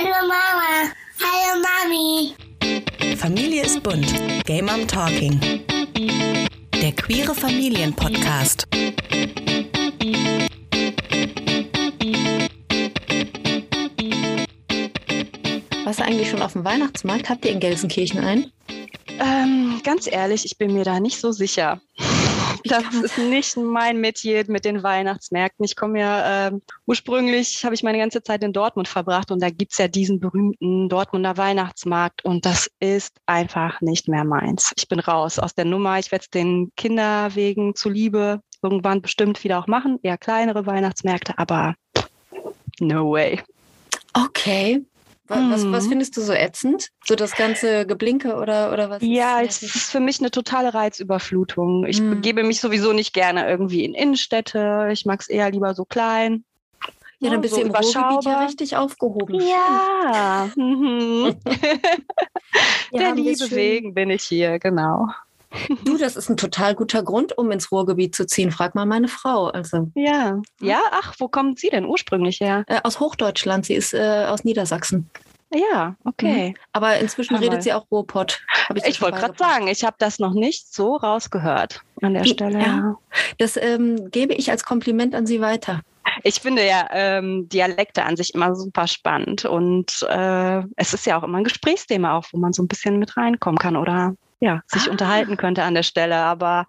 Hallo Mama. Hallo Mami. Familie ist bunt. Game Mom Talking. Der queere Familienpodcast. Warst du eigentlich schon auf dem Weihnachtsmarkt? Habt ihr in Gelsenkirchen einen? Ähm, ganz ehrlich, ich bin mir da nicht so sicher. Das ist nicht mein Metier mit den Weihnachtsmärkten. Ich komme ja ähm, ursprünglich, habe ich meine ganze Zeit in Dortmund verbracht und da gibt's ja diesen berühmten Dortmunder Weihnachtsmarkt und das ist einfach nicht mehr meins. Ich bin raus aus der Nummer. Ich werde es den Kinderwegen zuliebe irgendwann bestimmt wieder auch machen. Eher kleinere Weihnachtsmärkte, aber no way. Okay. Wa- Was, was Mhm. findest du so ätzend? So das ganze Geblinke oder, oder was? Ja, es ist für mich eine totale Reizüberflutung. Ich Mhm. begebe mich sowieso nicht gerne irgendwie in Innenstädte. Ich mag es eher lieber so klein. ja, dann bist so du im Ruhrgebiet ja richtig aufgehoben. Ja, mhm. Der Liebe wegen bin ich hier, genau. Du, das ist ein total guter Grund, um ins Ruhrgebiet zu ziehen. Frag mal meine Frau. Also Ja, ja, ach, wo kommt sie denn ursprünglich her? äh, aus Hochdeutschland. Sie ist äh, aus Niedersachsen. Ja, okay. Aber inzwischen Hammer. redet sie auch Ruhrpott. Ich, schon wollte gerade sagen, ich habe das noch nicht so rausgehört an der. Stelle. Ja. Das ähm, gebe ich als Kompliment an Sie weiter. Ich finde ja ähm, Dialekte an sich immer super spannend und äh, es ist ja auch immer ein Gesprächsthema auch, wo man so ein bisschen mit reinkommen kann oder ja, sich Ah. unterhalten könnte an der Stelle. Aber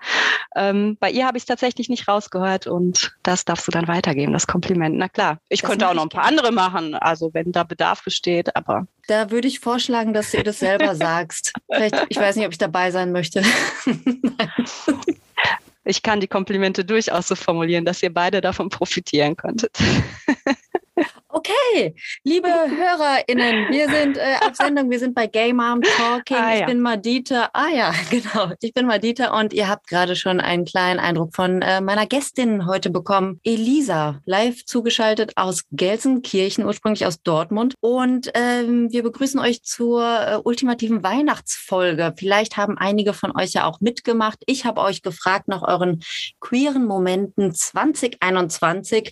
ähm, bei ihr habe ich es tatsächlich nicht rausgehört und das darfst du dann weitergeben, das Kompliment. Na klar, ich Das könnte auch noch ein paar andere machen, also wenn da Bedarf besteht, aber Da würde ich vorschlagen, dass du ihr das selber sagst. Vielleicht, ich weiß nicht, ob ich dabei sein möchte. ich kann die Komplimente durchaus so formulieren, dass ihr beide davon profitieren könntet. Okay, liebe HörerInnen, wir sind äh, auf Sendung, wir sind bei Game Mom Talking. Ah, Ich ja. bin Madita. Ah ja, genau. Ich bin Madita und ihr habt gerade schon einen kleinen Eindruck von äh, meiner Gästin heute bekommen. Elisa, live zugeschaltet aus Gelsenkirchen, ursprünglich aus Dortmund. Und ähm, wir begrüßen euch zur äh, ultimativen Weihnachtsfolge. Vielleicht haben einige von euch ja auch mitgemacht. Ich habe euch gefragt nach euren queeren Momenten 2021.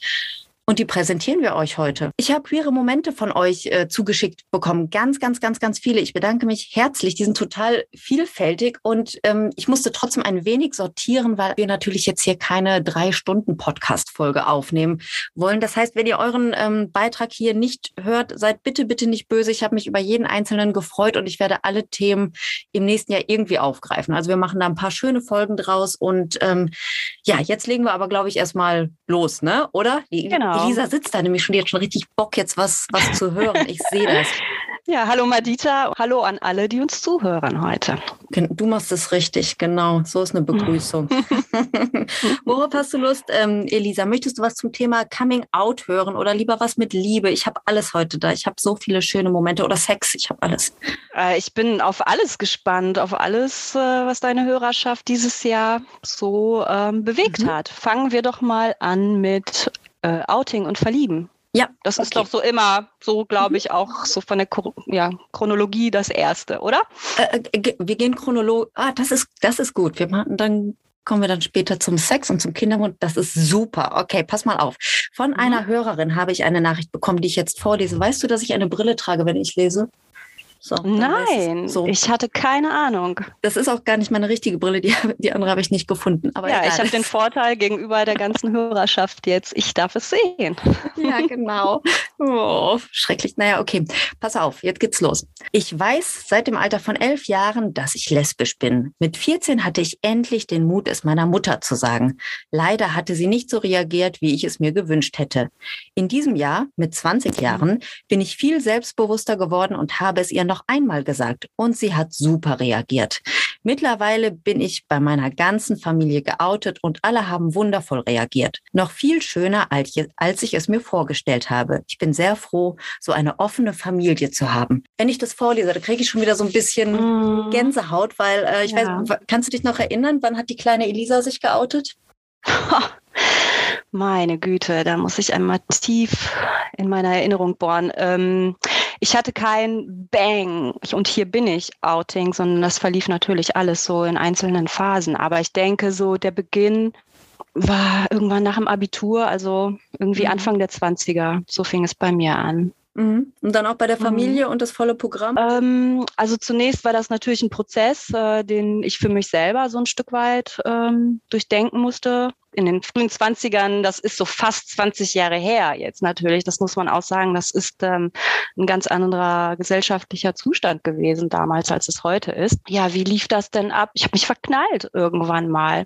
Und die präsentieren wir euch heute. Ich habe queere Momente von euch äh, zugeschickt bekommen. Ganz, ganz, ganz, ganz viele. Ich bedanke mich herzlich. Die sind total vielfältig und ähm, ich musste trotzdem ein wenig sortieren, weil wir natürlich jetzt hier keine drei Stunden Podcast-Folge aufnehmen wollen. Das heißt, wenn ihr euren ähm, Beitrag hier nicht hört, seid bitte, bitte nicht böse. Ich habe mich über jeden einzelnen gefreut und ich werde alle Themen im nächsten Jahr irgendwie aufgreifen. Also wir machen da ein paar schöne Folgen draus und ähm, ja, jetzt legen wir aber, glaube ich, erstmal los, ne? Oder? Die, Genau. Elisa sitzt da nämlich schon, die hat schon richtig Bock, jetzt was, was zu hören. Ich sehe das. Ja, hallo Madita, hallo an alle, die uns zuhören heute. Du machst es richtig, genau. So ist eine Begrüßung. Worauf hast du Lust, ähm, Elisa? Möchtest du was zum Thema Coming Out hören oder lieber was mit Liebe? Ich habe alles heute da. Ich habe so viele schöne Momente oder Sex. Ich habe alles. Äh, ich bin auf alles gespannt, auf alles, äh, was deine Hörerschaft dieses Jahr so ähm, bewegt Mhm. hat. Fangen wir doch mal an mit äh, Outing und Verlieben. Ja, Das ist okay. doch so immer, so Mhm. glaube ich, auch so von der ja, Chronologie das Erste, oder? Äh, äh, wir gehen chronologisch. Ah, das ist, das ist gut. Wir machen dann kommen wir dann später zum Sex und zum Kindermund. Das ist super. Okay, pass mal auf. Von Mhm. einer Hörerin habe ich eine Nachricht bekommen, die ich jetzt vorlese. Weißt du, dass ich eine Brille trage, wenn ich lese? So. Nein, So. ich hatte keine Ahnung. Das ist auch gar nicht meine richtige Brille. Die, die andere habe ich nicht gefunden. Aber ja, egal. ich habe den Vorteil gegenüber der ganzen Hörerschaft jetzt, ich darf es sehen. Ja, genau. Oh, schrecklich. Naja, okay. Pass auf, jetzt geht's los. Ich weiß seit dem Alter von elf Jahren, dass ich lesbisch bin. Mit 14 hatte ich endlich den Mut, es meiner Mutter zu sagen. Leider hatte sie nicht so reagiert, wie ich es mir gewünscht hätte. In diesem Jahr, mit 20 Jahren, bin ich viel selbstbewusster geworden und habe es ihr noch einmal gesagt. Und sie hat super reagiert. Mittlerweile bin ich bei meiner ganzen Familie geoutet und alle haben wundervoll reagiert. Noch viel schöner, als ich- es mir vorgestellt habe. Ich bin sehr froh, so eine offene Familie zu haben. Wenn ich das vorlese, da kriege ich schon wieder so ein bisschen Gänsehaut, weil äh, ich. Ja. weiß, kannst du dich noch erinnern, wann hat die kleine Elisa sich geoutet? Meine Güte, da muss ich einmal tief in meiner Erinnerung bohren. Ähm, ich hatte kein Bang und hier bin ich Outing, sondern das verlief natürlich alles so in einzelnen Phasen. Aber ich denke, so der Beginn war irgendwann nach dem Abitur, also irgendwie Mhm. Anfang der 20er. So fing es bei mir an. Mhm. Und dann auch bei der Familie mhm. und das volle Programm? Ähm, also zunächst war das natürlich ein Prozess, äh, den ich für mich selber so ein Stück weit ähm, durchdenken musste. In den frühen Zwanzigern, das ist so fast 20 Jahre her jetzt natürlich, das muss man auch sagen, das ist ähm, ein ganz anderer gesellschaftlicher Zustand gewesen damals, als es heute ist. Ja, wie lief das denn ab? Ich habe mich verknallt irgendwann mal.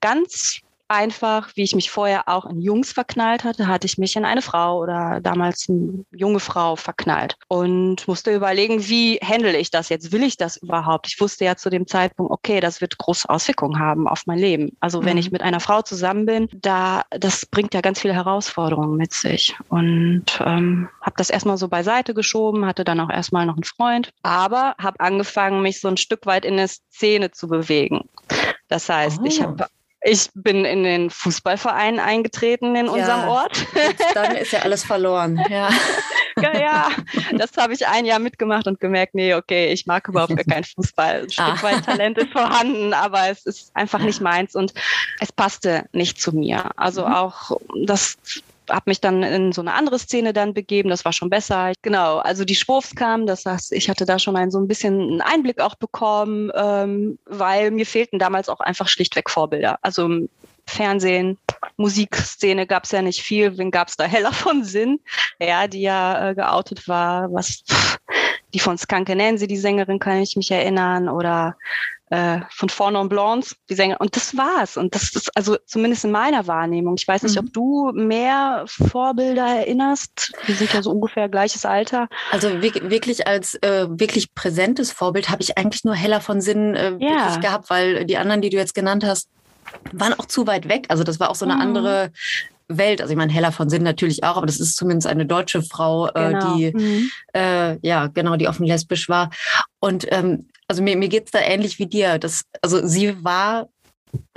Ganz einfach, wie ich mich vorher auch in Jungs verknallt hatte, hatte ich mich in eine Frau oder damals eine junge Frau verknallt und musste überlegen, wie handle ich das jetzt? Will ich das überhaupt? Ich wusste ja zu dem Zeitpunkt, okay, das wird große Auswirkungen haben auf mein Leben. Also mhm. wenn ich mhm. mit einer Frau zusammen bin, da das bringt ja ganz viele Herausforderungen mit sich und ähm, habe das erstmal so beiseite geschoben, hatte dann auch erstmal noch einen Freund, aber habe angefangen, mich so ein Stück weit in der Szene zu bewegen. Das heißt, oh. ich habe ich bin in den Fußballverein eingetreten in ja, unserem Ort. Dann ist ja alles verloren. Ja, ja, ja. das habe ich ein Jahr mitgemacht und gemerkt, nee, okay, ich mag überhaupt gar keinen Fußball. Ein Stück ah. weit Talent ist vorhanden, aber es ist einfach nicht meins und es passte nicht zu mir. Also mhm. auch das habe mich dann in so eine andere Szene dann begeben. Das war schon besser. Genau, also die Schwurfs kamen, das heißt, ich hatte da schon ein, so ein bisschen einen Einblick auch bekommen, ähm, weil mir fehlten damals auch einfach schlichtweg Vorbilder. Also Fernsehen, Musikszene gab es ja nicht viel. Wen gab es da? Heller von Sinn, ja, die ja äh, geoutet war, was die von Skanke Nancy, die Sängerin, kann ich mich erinnern, oder äh, von Fawn on Blondes, die Sänger. Und das war's. Und das ist also zumindest in meiner Wahrnehmung. Ich weiß nicht, mhm. ob du mehr Vorbilder erinnerst. Wir sind ja so ungefähr gleiches Alter. Also wirklich als äh, wirklich präsentes Vorbild habe ich eigentlich nur Heller von Sinn äh, ja. wirklich gehabt, weil die anderen, die du jetzt genannt hast, waren auch zu weit weg. Also das war auch so eine mhm. andere Welt. Also ich meine, Hella von Sinn natürlich auch, aber das ist zumindest eine deutsche Frau, äh, genau. die mhm. äh, ja genau, die offen lesbisch war. Und ähm, also mir, mir geht's da ähnlich wie dir. Das, also sie war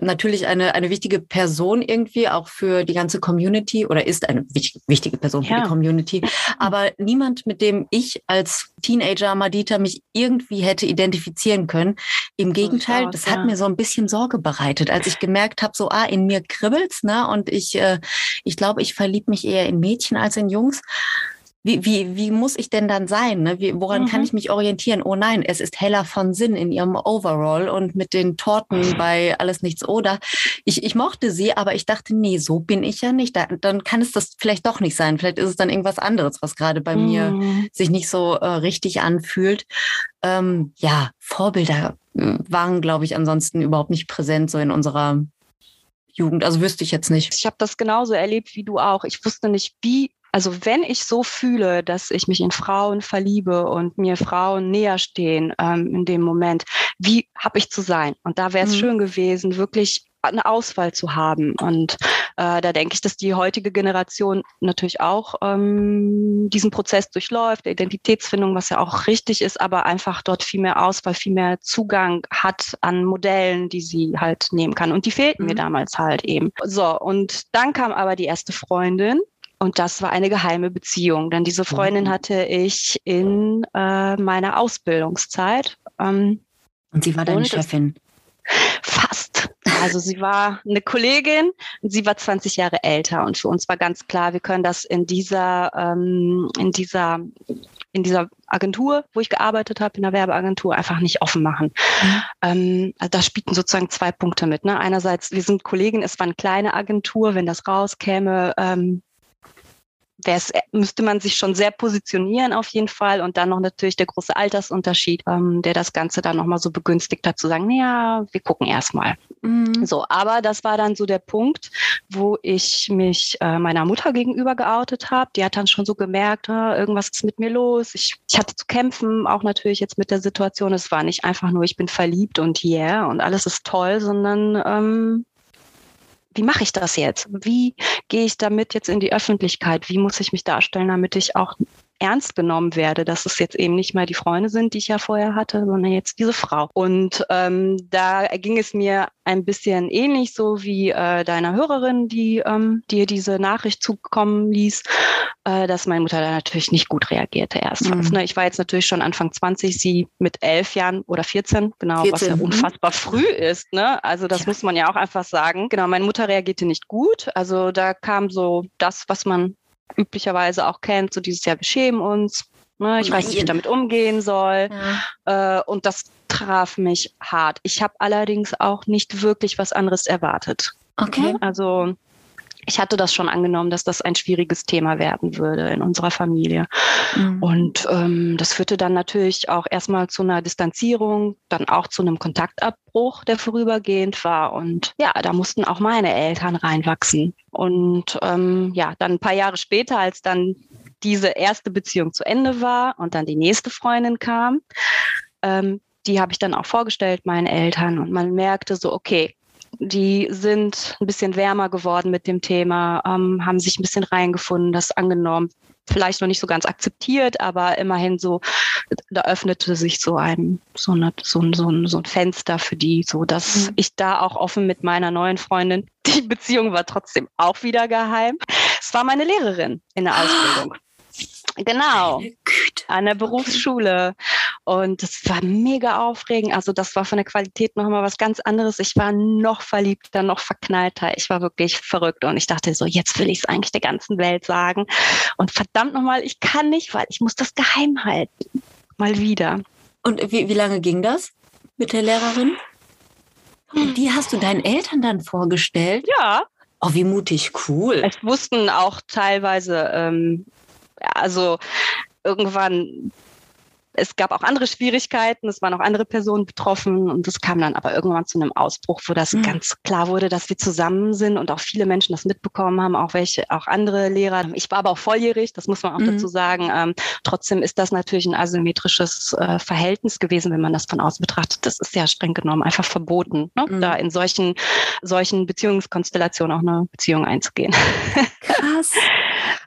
natürlich eine, eine wichtige Person irgendwie, auch für die ganze Community oder ist eine wichtige, wichtige Person für ja. die Community. Aber niemand, mit dem ich als Teenager Madita mich irgendwie hätte identifizieren können. Im Gegenteil, aus, das ja. hat mir so ein bisschen Sorge bereitet, als ich gemerkt habe, so, ah, in mir kribbelt's, ne? Und ich, äh, ich glaube, ich verlieb mich eher in Mädchen als in Jungs wie, wie, wie muss ich denn dann sein? Ne? Wie, woran mhm. kann ich mich orientieren? Oh nein, es ist heller von Sinn in ihrem Overall und mit den Torten bei Alles Nichts oder. Ich, ich mochte sie, aber ich dachte, nee, so bin ich ja nicht. Da, dann kann es das vielleicht doch nicht sein. Vielleicht ist es dann irgendwas anderes, was gerade bei mhm. mir sich nicht so äh, richtig anfühlt. Ähm, ja, Vorbilder äh, waren, glaube ich, ansonsten überhaupt nicht präsent so in unserer Jugend. Also wüsste ich jetzt nicht. Ich habe das genauso erlebt wie du auch. Ich wusste nicht, wie also wenn ich so fühle, dass ich mich in Frauen verliebe und mir Frauen näher stehen ähm, in dem Moment, wie habe ich zu sein? Und da wäre es mhm. schön gewesen, wirklich eine Auswahl zu haben. Und äh, da denke ich, dass die heutige Generation natürlich auch ähm, diesen Prozess durchläuft, der Identitätsfindung, was ja auch richtig ist, aber einfach dort viel mehr Auswahl, viel mehr Zugang hat an Modellen, die sie halt nehmen kann. Und die fehlten mhm. mir damals halt eben. So, und dann kam aber die erste Freundin, und das war eine geheime Beziehung, denn diese Freundin mhm. hatte ich in äh, meiner Ausbildungszeit. Ähm, und sie war deine Chefin? Fast. Also sie war eine Kollegin und sie war 20 Jahre älter. Und für uns war ganz klar, wir können das in dieser, ähm, in dieser, in dieser Agentur, wo ich gearbeitet habe, in der Werbeagentur, einfach nicht offen machen. Mhm. Ähm, also da spielten sozusagen zwei Punkte mit. Ne? Einerseits, wir sind Kollegen, es war eine kleine Agentur, wenn das rauskäme, ähm, müsste man sich schon sehr positionieren auf jeden Fall. Und dann noch natürlich der große Altersunterschied, ähm, der das Ganze dann nochmal so begünstigt hat, zu sagen, naja, wir gucken erstmal. Mhm. So, aber das war dann so der Punkt, wo ich mich äh, meiner Mutter gegenüber geoutet habe. Die hat dann schon so gemerkt, äh, irgendwas ist mit mir los. Ich, ich hatte zu kämpfen, auch natürlich jetzt mit der Situation. Es war nicht einfach nur, ich bin verliebt und yeah und alles ist toll, sondern ähm, wie mache ich das jetzt? Wie gehe ich damit jetzt in die Öffentlichkeit? Wie muss ich mich darstellen, damit ich auch ernst genommen werde, dass es jetzt eben nicht mehr die Freunde sind, die ich ja vorher hatte, sondern jetzt diese Frau. Und ähm, da ging es mir ein bisschen ähnlich so wie äh, deiner Hörerin, die ähm, dir diese Nachricht zukommen ließ, äh, dass meine Mutter da natürlich nicht gut reagierte erstmals. Mhm. Ne? Ich war jetzt natürlich schon Anfang 20, sie mit elf Jahren oder 14, genau, 14. was ja mhm. unfassbar früh ist. Ne? Also das ja. muss man ja auch einfach sagen. Genau, meine Mutter reagierte nicht gut. Also da kam so das, was man üblicherweise auch kennt, so dieses Jahr, wir schämen uns. Ne? Ich weiß nicht, wie ich damit umgehen soll. Ja. Äh, und das traf mich hart. Ich habe allerdings auch nicht wirklich was anderes erwartet. Okay. Also ich hatte das schon angenommen, dass das ein schwieriges Thema werden würde in unserer Familie. Mhm. Und ähm, das führte dann natürlich auch erstmal zu einer Distanzierung, dann auch zu einem Kontaktabbruch, der vorübergehend war. Und ja, da mussten auch meine Eltern reinwachsen. Und ähm, ja, dann ein paar Jahre später, als dann diese erste Beziehung zu Ende war und dann die nächste Freundin kam, ähm, die habe ich dann auch vorgestellt meinen Eltern und man merkte so, okay, die sind ein bisschen wärmer geworden mit dem Thema, ähm, haben sich ein bisschen reingefunden, das angenommen. Vielleicht noch nicht so ganz akzeptiert, aber immerhin so, da öffnete sich so ein, so, eine, so, ein, so, ein, so ein Fenster für die, so dass mhm. ich da auch offen mit meiner neuen Freundin, die Beziehung war trotzdem auch wieder geheim. Es war meine Lehrerin in der Ausbildung. Genau. An der Berufsschule. Und das war mega aufregend. Also das war von der Qualität noch mal was ganz anderes. Ich war noch verliebter, noch verknallter. Ich war wirklich verrückt und ich dachte so, jetzt will ich es eigentlich der ganzen Welt sagen. Und verdammt nochmal, ich kann nicht, weil ich muss das geheim halten. Mal wieder. Und wie, wie lange ging das mit der Lehrerin? Und die hast du deinen Eltern dann vorgestellt? Ja. Oh, wie mutig, cool. Es wussten auch teilweise ähm, also irgendwann es gab auch andere Schwierigkeiten, es waren auch andere Personen betroffen und es kam dann aber irgendwann zu einem Ausbruch, wo das mhm. ganz klar wurde, dass wir zusammen sind und auch viele Menschen das mitbekommen haben, auch welche, auch andere Lehrer. Ich war aber auch volljährig, das muss man auch mhm. dazu sagen. Ähm, trotzdem ist das natürlich ein asymmetrisches äh, Verhältnis gewesen, wenn man das von außen betrachtet. Das ist ja streng genommen einfach verboten, ne? mhm. da in solchen, solchen Beziehungskonstellationen auch eine Beziehung einzugehen. Krass.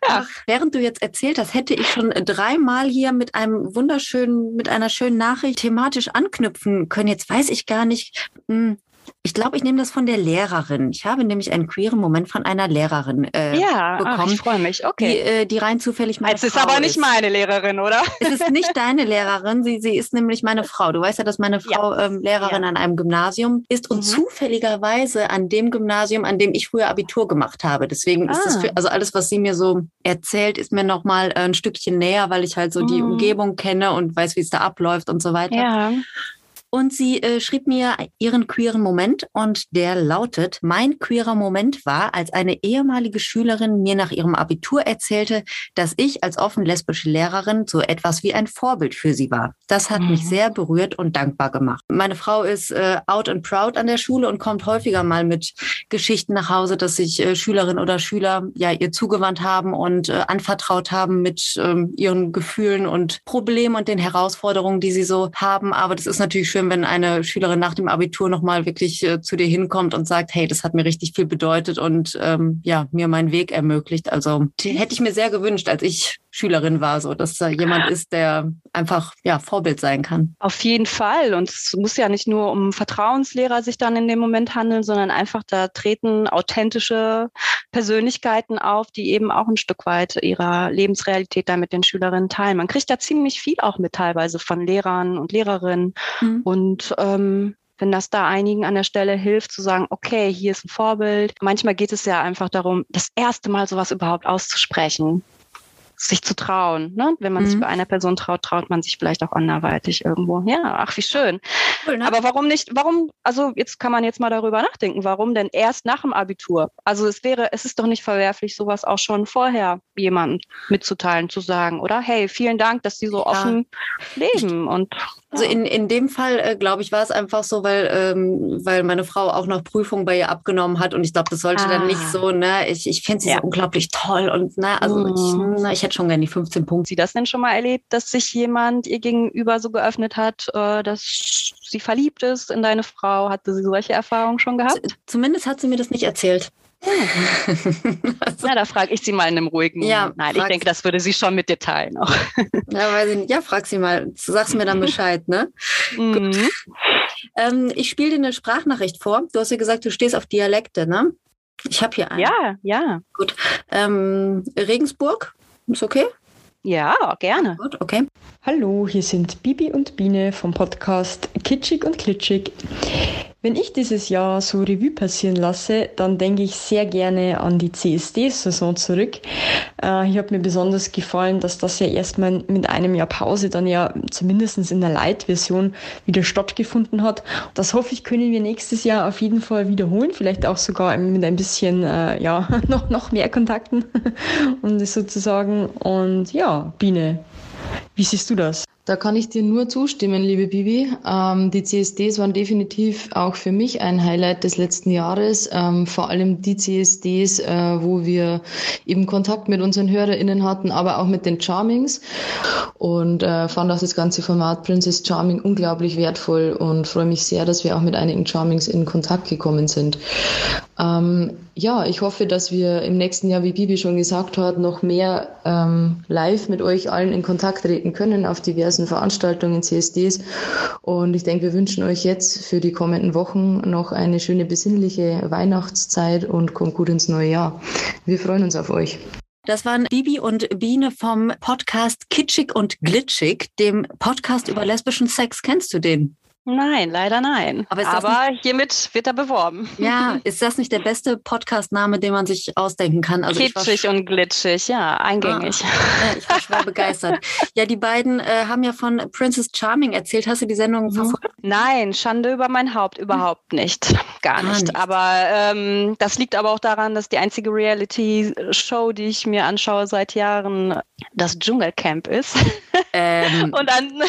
Ach, während du jetzt erzählt hast, hätte ich schon dreimal hier mit einem wunderschönen, mit einer schönen Nachricht thematisch anknüpfen können. Jetzt weiß ich gar nicht, hm, ich glaube, ich nehme das von der Lehrerin. Ich habe nämlich einen queeren Moment von einer Lehrerin äh, ja, bekommen. Ach, ich freue mich. Okay. Die, äh, die rein zufällig meine Es ist aber nicht meine Lehrerin, oder? Es ist nicht deine Lehrerin. Sie, sie ist nämlich meine Frau. Du weißt ja, dass meine Frau ja. ähm, Lehrerin ja. an einem Gymnasium ist und mhm. zufälligerweise an dem Gymnasium, an dem ich früher Abitur gemacht habe. Deswegen ah. ist das für, also alles, was sie mir so erzählt, ist mir noch mal ein Stückchen näher, weil ich halt so mhm. die Umgebung kenne und weiß, wie es da abläuft und so weiter. Ja. Und sie äh, schrieb mir ihren queeren Moment und der lautet, mein queerer Moment war, als eine ehemalige Schülerin mir nach ihrem Abitur erzählte, dass ich als offen lesbische Lehrerin so etwas wie ein Vorbild für sie war. Das hat mhm. mich sehr berührt und dankbar gemacht. Meine Frau ist äh, out and proud an der Schule und kommt häufiger mal mit Geschichten nach Hause, dass sich äh, Schülerinnen oder Schüler ja ihr zugewandt haben und äh, anvertraut haben mit ähm, ihren Gefühlen und Problemen und den Herausforderungen, die sie so haben. Aber das ist natürlich schön, schön, wenn eine Schülerin nach dem Abitur nochmal wirklich äh, zu dir hinkommt und sagt, hey, das hat mir richtig viel bedeutet und ähm, ja, mir meinen Weg ermöglicht. Also die hätte ich mir sehr gewünscht, als ich Schülerin war, so dass da jemand ist, der einfach ja Vorbild sein kann. Auf jeden Fall. Und es muss ja nicht nur um Vertrauenslehrer sich dann in dem Moment handeln, sondern einfach da treten authentische Persönlichkeiten auf, die eben auch ein Stück weit ihrer Lebensrealität da mit den Schülerinnen teilen. Man kriegt da ziemlich viel auch mit teilweise von Lehrern und Lehrerinnen. Mhm. Und ähm, wenn das da einigen an der Stelle hilft, zu sagen, okay, hier ist ein Vorbild. Manchmal geht es ja einfach darum, das erste Mal sowas überhaupt auszusprechen sich zu trauen. Ne? Wenn man mhm. sich bei einer Person traut, traut man sich vielleicht auch anderweitig irgendwo. Ja, ach, wie schön. Cool, ne? Aber warum nicht, warum, also jetzt kann man jetzt mal darüber nachdenken, warum denn erst nach dem Abitur? Also es wäre, es ist doch nicht verwerflich, sowas auch schon vorher jemandem mitzuteilen, zu sagen, oder? Hey, vielen Dank, dass Sie so ja. offen leben und also in, in dem Fall, äh, glaube ich, war es einfach so, weil, ähm, weil meine Frau auch noch Prüfungen bei ihr abgenommen hat und ich glaube, das sollte ah. dann nicht ah. so, ne, ich, ich finde sie ja. so unglaublich toll und ne, also mhm. ich, na, ich hätte schon gerne die 15 Punkte. Sie das denn schon mal erlebt, dass sich jemand ihr gegenüber so geöffnet hat, äh, dass sie verliebt ist in deine Frau? Hatte sie solche Erfahrungen schon gehabt? Z zumindest hat sie mir das nicht erzählt. Ja, da frage ich sie mal in einem ruhigen Moment. Ja, Nein, ich denke, das würde sie schon mit dir teilen. Auch. ja, weiß ich nicht. ja, frag sie mal. Du sagst mir dann Bescheid, ne? Mhm. Ähm, ich spiele dir eine Sprachnachricht vor. Du hast ja gesagt, du stehst auf Dialekte, ne? Ich habe hier einen. Ja, ja. Gut. Ähm, Regensburg, ist okay? Ja, gerne. Gut, okay. Hallo, hier sind Bibi und Biene vom Podcast Kitschig und Klitschig. Wenn ich dieses Jahr so Revue passieren lasse, dann denke ich sehr gerne an die CSD-Saison zurück. Äh, hier hat mir besonders gefallen, dass das ja erstmal mit einem Jahr Pause dann ja zumindest in der Light-Version wieder stattgefunden hat. Das hoffe ich, können wir nächstes Jahr auf jeden Fall wiederholen. Vielleicht auch sogar mit ein bisschen, äh, ja, noch, noch mehr Kontakten und sozusagen. Und ja, Biene, wie siehst du das? Da kann ich dir nur zustimmen, liebe Bibi. Ähm, die CSDs waren definitiv auch für mich ein Highlight des letzten Jahres. Ähm, vor allem die CSDs, äh, wo wir eben Kontakt mit unseren HörerInnen hatten, aber auch mit den Charmings. Und äh, fand auch das ganze Format Princess Charming unglaublich wertvoll und freue mich sehr, dass wir auch mit einigen Charmings in Kontakt gekommen sind. Ähm, ja, ich hoffe, dass wir im nächsten Jahr, wie Bibi schon gesagt hat, noch mehr ähm, live mit euch allen in Kontakt treten können auf diversen Veranstaltungen, CSDs. Und ich denke, wir wünschen euch jetzt für die kommenden Wochen noch eine schöne besinnliche Weihnachtszeit und kommt gut ins neue Jahr. Wir freuen uns auf euch. Das waren Bibi und Biene vom Podcast Kitschig und Glitschig, dem Podcast über lesbischen Sex. Kennst du den? Nein, leider nein. Aber, Aber nicht, hiermit wird er beworben. Ja, ist das nicht der beste Podcast-Name, den man sich ausdenken kann? Also Kitschig und glitschig, ja, eingängig. Ah, ich war schwer begeistert. Ja, die beiden äh, haben ja von Princess Charming erzählt. Hast du die Sendung mhm. verfolgt? Nein, Schande über mein Haupt, überhaupt nicht. Gar nicht. nicht. Aber ähm, das liegt aber auch daran, dass die einzige Reality-Show, die ich mir anschaue seit Jahren, das Dschungelcamp ist. Ähm. und, an,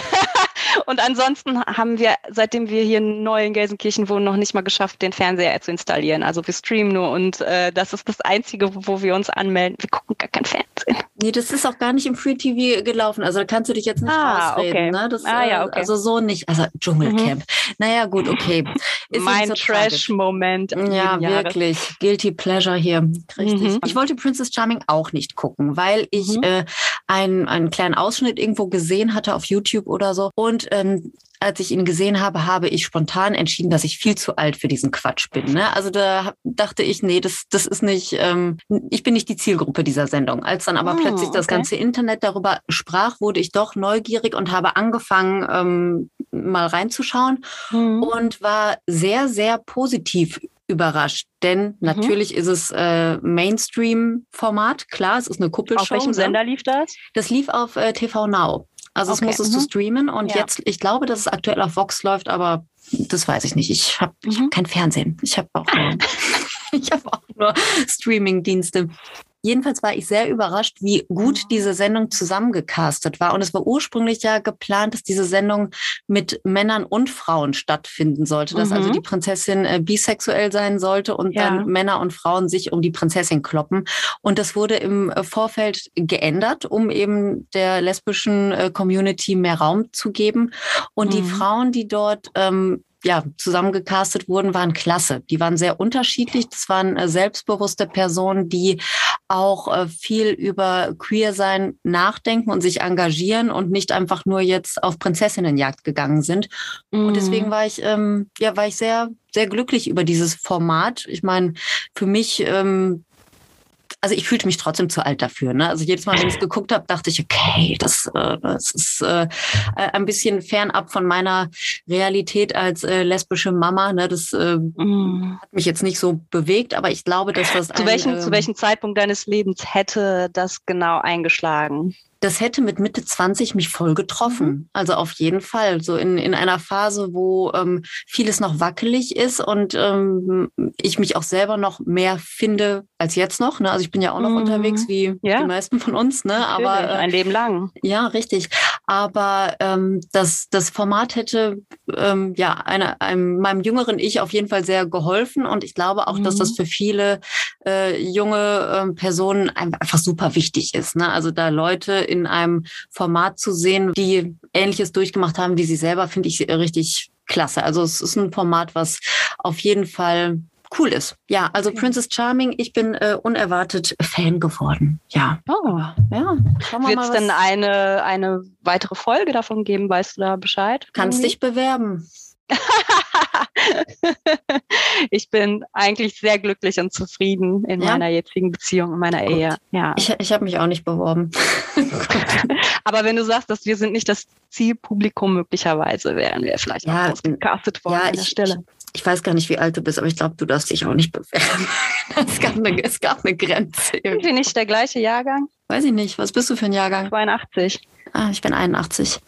und ansonsten haben wir seitdem wir hier neu in Gelsenkirchen wohnen, noch nicht mal geschafft, den Fernseher zu installieren. Also wir streamen nur und äh, das ist das Einzige, wo wir uns anmelden. Wir gucken gar kein Fernsehen. Nee, das ist auch gar nicht im Free TV gelaufen. Also da kannst du dich jetzt nicht ah, rausreden. Okay. Ne? Das, ah, ja, äh, okay. Also so nicht. Also Dschungelcamp. Mhm. Naja, gut, okay. Ist mein Trash-Moment. Ja, wirklich. Guilty Pleasure hier. Richtig. Mhm. Ich wollte Princess Charming auch nicht gucken, weil ich mhm. äh, einen, einen kleinen Ausschnitt irgendwo gesehen hatte auf YouTube oder so. Und ähm, als ich ihn gesehen habe, habe ich spontan entschieden, dass ich viel zu alt für diesen Quatsch bin. Ne? Also da dachte ich, nee, das, das ist nicht, ähm, ich bin nicht die Zielgruppe dieser Sendung. Als dann aber oh, plötzlich okay. das ganze Internet darüber sprach, wurde ich doch neugierig und habe angefangen, ähm, mal reinzuschauen mhm. und war sehr, sehr positiv überrascht, denn mhm. natürlich ist es äh, Mainstream-Format. Klar, es ist eine Kuppelshow. Auf welchem ne? Sender lief das? Das lief auf äh, TV Now. Also okay. es musstest mhm. du streamen und ja. jetzt, ich glaube, dass es aktuell auf Vox läuft, aber das weiß ich nicht. Ich habe mhm. hab kein Fernsehen. Ich habe auch, ich hab auch nur Streaming-Dienste. Jedenfalls war ich sehr überrascht, wie gut mhm. diese Sendung zusammengecastet war. Und es war ursprünglich ja geplant, dass diese Sendung mit Männern und Frauen stattfinden sollte, dass also mhm. also die Prinzessin äh, bisexuell sein sollte und ja. dann Männer und Frauen sich um die Prinzessin kloppen. Und das wurde im äh, Vorfeld geändert, um eben der lesbischen äh, Community mehr Raum zu geben. Und mhm. die Frauen, die dort ähm, ja, zusammengecastet wurden, waren klasse. Die waren sehr unterschiedlich. Das waren äh, selbstbewusste Personen, die auch äh, viel über Queer-Sein nachdenken und sich engagieren und nicht einfach nur jetzt auf Prinzessinnenjagd gegangen sind. Mhm. Und deswegen war ich, ähm, ja, war ich sehr, sehr glücklich über dieses Format. Ich meine, für mich ähm, also ich fühlte mich trotzdem zu alt dafür. Ne? Also jedes Mal, wenn ich es geguckt habe, dachte ich, okay, das, äh, das ist äh, ein bisschen fernab von meiner Realität als äh, lesbische Mama. Ne? Das äh, mm. hat mich jetzt nicht so bewegt, aber ich glaube, dass das. Zu, ein, welchem, äh, zu welchem Zeitpunkt deines Lebens hätte das genau eingeschlagen? Das hätte mit Mitte 20 mich voll getroffen. Mhm. Also auf jeden Fall. So in, in einer Phase, wo ähm, vieles noch wackelig ist und ähm, ich mich auch selber noch mehr finde als jetzt noch. Ne? Also ich bin ja auch noch mhm. unterwegs wie ja. die meisten von uns. Ne? Aber äh, ein Leben lang. Ja, richtig. Aber ähm, das, das Format hätte ähm, ja eine, einem, meinem jüngeren Ich auf jeden Fall sehr geholfen. Und ich glaube auch, mhm. dass das mhm. für viele äh, junge äh, Personen einfach super wichtig ist. Ne? Also da Leute in einem Format zu sehen, die Ähnliches durchgemacht haben wie sie selber, finde ich richtig klasse. Also es ist ein Format, was auf jeden Fall cool ist. Ja, also okay. Princess Charming, ich bin äh, unerwartet Fan geworden. Ja. Oh, ja. Wird es denn eine, eine weitere Folge davon geben? Weißt du da Bescheid? Kannst irgendwie? dich bewerben. ich bin eigentlich sehr glücklich und zufrieden in ja? meiner jetzigen Beziehung, in meiner Gut. Ehe. Ja. Ich, ich habe mich auch nicht beworben. Aber wenn du sagst, dass wir sind nicht das Zielpublikum, möglicherweise wären wir vielleicht ja, auch gecastet worden ja, an der ich, Stelle. Ich weiß gar nicht, wie alt du bist, aber ich glaube, du darfst dich auch nicht bewerben. es, gab eine, es gab eine Grenze. Irgendwie nicht der gleiche Jahrgang? Weiß ich nicht. Was bist du für ein Jahrgang? 82. Ah, ich bin 81.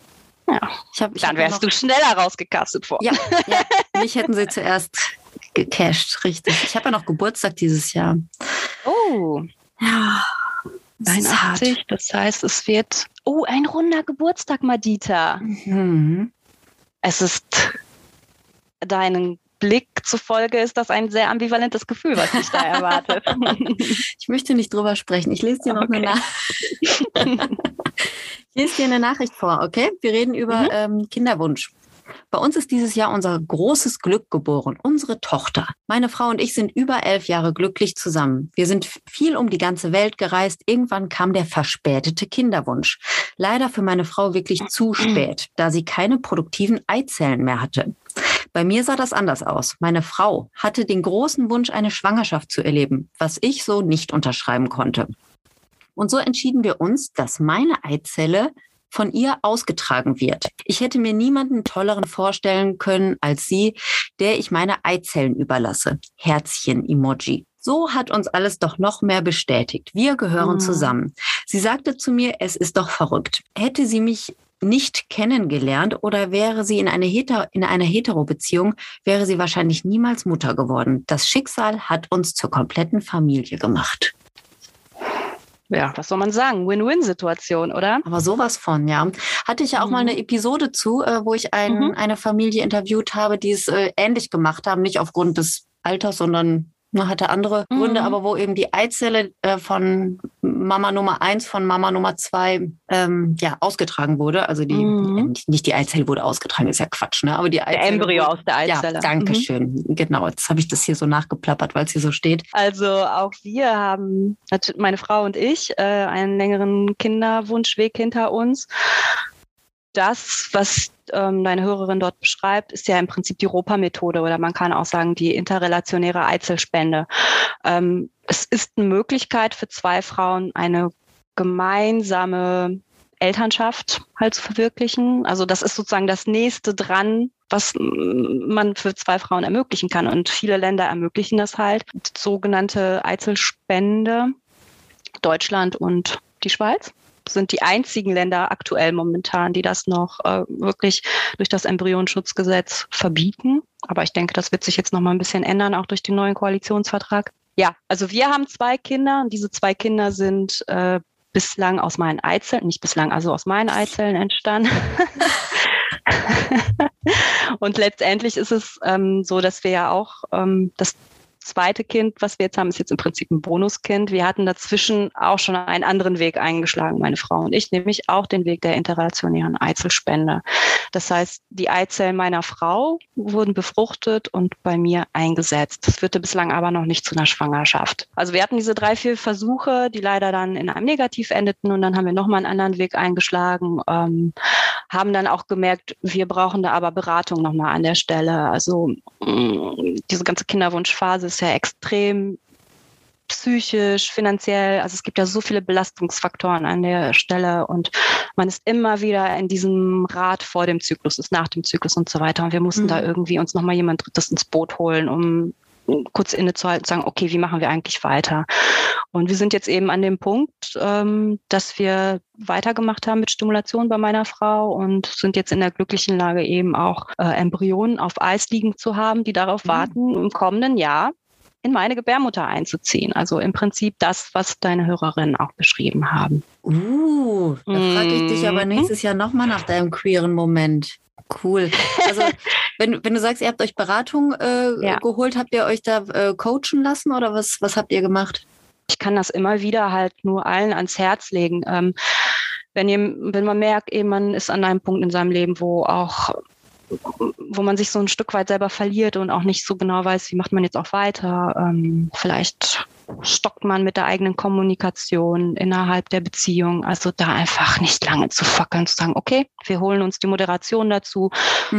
Ja. Ich hab, ich Dann wärst noch, du schneller rausgecastet vor. Ja, ja, mich hätten sie zuerst gecasht, richtig. Ich habe ja noch Geburtstag dieses Jahr. Oh, Ja. das ist hart. 81. Das heißt, es wird. Oh, ein runder Geburtstag, Madita. Mhm. Es ist deinen Blick zufolge ist das ein sehr ambivalentes Gefühl, was dich da erwartet. Ich möchte nicht drüber sprechen. Ich lese dir noch Okay. eine Nachricht. ich lese dir eine Nachricht vor, okay? Wir reden über Mhm. ähm, Kinderwunsch. Bei uns ist dieses Jahr unser großes Glück geboren, unsere Tochter. Meine Frau und ich sind über elf Jahre glücklich zusammen. Wir sind viel um die ganze Welt gereist. Irgendwann kam der verspätete Kinderwunsch. Leider für meine Frau wirklich zu spät, da sie keine produktiven Eizellen mehr hatte. Bei mir sah das anders aus. Meine Frau hatte den großen Wunsch, eine Schwangerschaft zu erleben, was ich so nicht unterschreiben konnte. Und so entschieden wir uns, dass meine Eizelle von ihr ausgetragen wird. Ich hätte mir niemanden tolleren vorstellen können als sie, der ich meine Eizellen überlasse. Herzchen-Emoji. So hat uns alles doch noch mehr bestätigt. Wir gehören Mhm. zusammen. Sie sagte zu mir, es ist doch verrückt. Hätte sie mich nicht kennengelernt oder wäre sie in, eine Heter in einer Hetero-Beziehung, wäre sie wahrscheinlich niemals Mutter geworden. Das Schicksal hat uns zur kompletten Familie gemacht. ja, was soll man sagen? Win-Win-Situation, oder? Aber sowas von, ja. Hatte ich ja auch mal Mhm. eine Episode zu, äh, wo ich ein, Mhm. eine Familie interviewt habe, die es äh, ähnlich gemacht haben, nicht aufgrund des Alters, sondern hatte andere Mhm. Gründe, aber wo eben die Eizelle äh, von Mama Nummer eins, von Mama Nummer zwei ähm, ja, ausgetragen wurde. Also die, Mhm. äh, nicht, nicht die Eizelle wurde ausgetragen, ist ja Quatsch, ne? Aber die Der Eizelle Embryo wurde, aus der Eizelle. Ja, danke Mhm. schön. Genau, jetzt habe ich das hier so nachgeplappert, weil es hier so steht. Also auch wir haben, meine Frau und ich, äh, einen längeren Kinderwunschweg hinter uns. Das, was ähm, deine Hörerin dort beschreibt, ist ja im Prinzip die ROPA-Methode oder man kann auch sagen die interrelationäre Eizellspende. Ähm, es ist eine Möglichkeit für zwei Frauen, eine gemeinsame Elternschaft halt zu verwirklichen. Also das ist sozusagen das nächste dran, was man für zwei Frauen ermöglichen kann. Und viele Länder ermöglichen das halt. Die sogenannte Eizellspende. Deutschland und die Schweiz sind die einzigen Länder aktuell momentan, die das noch äh, wirklich durch das Embryonschutzgesetz verbieten. Aber ich denke, das wird sich jetzt noch mal ein bisschen ändern, auch durch den neuen Koalitionsvertrag. Ja, also wir haben zwei Kinder und diese zwei Kinder sind äh, bislang aus meinen Eizellen, nicht bislang, also aus meinen Eizellen entstanden. und letztendlich ist es ähm, so, dass wir ja auch ähm, das zweite Kind, was wir jetzt haben, ist jetzt im Prinzip ein Bonuskind. Wir hatten dazwischen auch schon einen anderen Weg eingeschlagen, meine Frau und ich, nämlich auch den Weg der interrelationären Eizellspende. Das heißt, die Eizellen meiner Frau wurden befruchtet und bei mir eingesetzt. Das führte bislang aber noch nicht zu einer Schwangerschaft. Also wir hatten diese drei, vier Versuche, die leider dann in einem Negativ endeten und dann haben wir nochmal einen anderen Weg eingeschlagen, ähm, haben dann auch gemerkt, wir brauchen da aber Beratung nochmal an der Stelle. Also mh, diese ganze Kinderwunschphase ist ja extrem psychisch, finanziell, also es gibt ja so viele Belastungsfaktoren an der Stelle und man ist immer wieder in diesem Rad vor dem Zyklus, ist nach dem Zyklus und so weiter. Und wir mussten Mhm. da irgendwie uns nochmal jemand Drittes ins Boot holen, um kurz innezuhalten und sagen, okay, wie machen wir eigentlich weiter? Und wir sind jetzt eben an dem Punkt, ähm, dass wir weitergemacht haben mit Stimulation bei meiner Frau und sind jetzt in der glücklichen Lage eben auch äh, Embryonen auf Eis liegen zu haben, die darauf Mhm. warten, im kommenden Jahr in meine Gebärmutter einzuziehen. Also im Prinzip das, was deine Hörerinnen auch beschrieben haben. Uh, da frage ich dich aber Mhm. nächstes Jahr nochmal nach deinem queeren Moment. Cool. Also, wenn, wenn du sagst, ihr habt euch Beratung äh, Ja. geholt, habt ihr euch da äh, coachen lassen oder was, was habt ihr gemacht? ich kann das immer wieder halt nur allen ans Herz legen. Ähm, wenn, ihr, wenn man merkt, eben man ist an einem Punkt in seinem Leben, wo auch wo man sich so ein Stück weit selber verliert und auch nicht so genau weiß, wie macht man jetzt auch weiter. Ähm, vielleicht stockt man mit der eigenen Kommunikation innerhalb der Beziehung. Also da einfach nicht lange zu fackeln, zu sagen, okay, wir holen uns die Moderation dazu.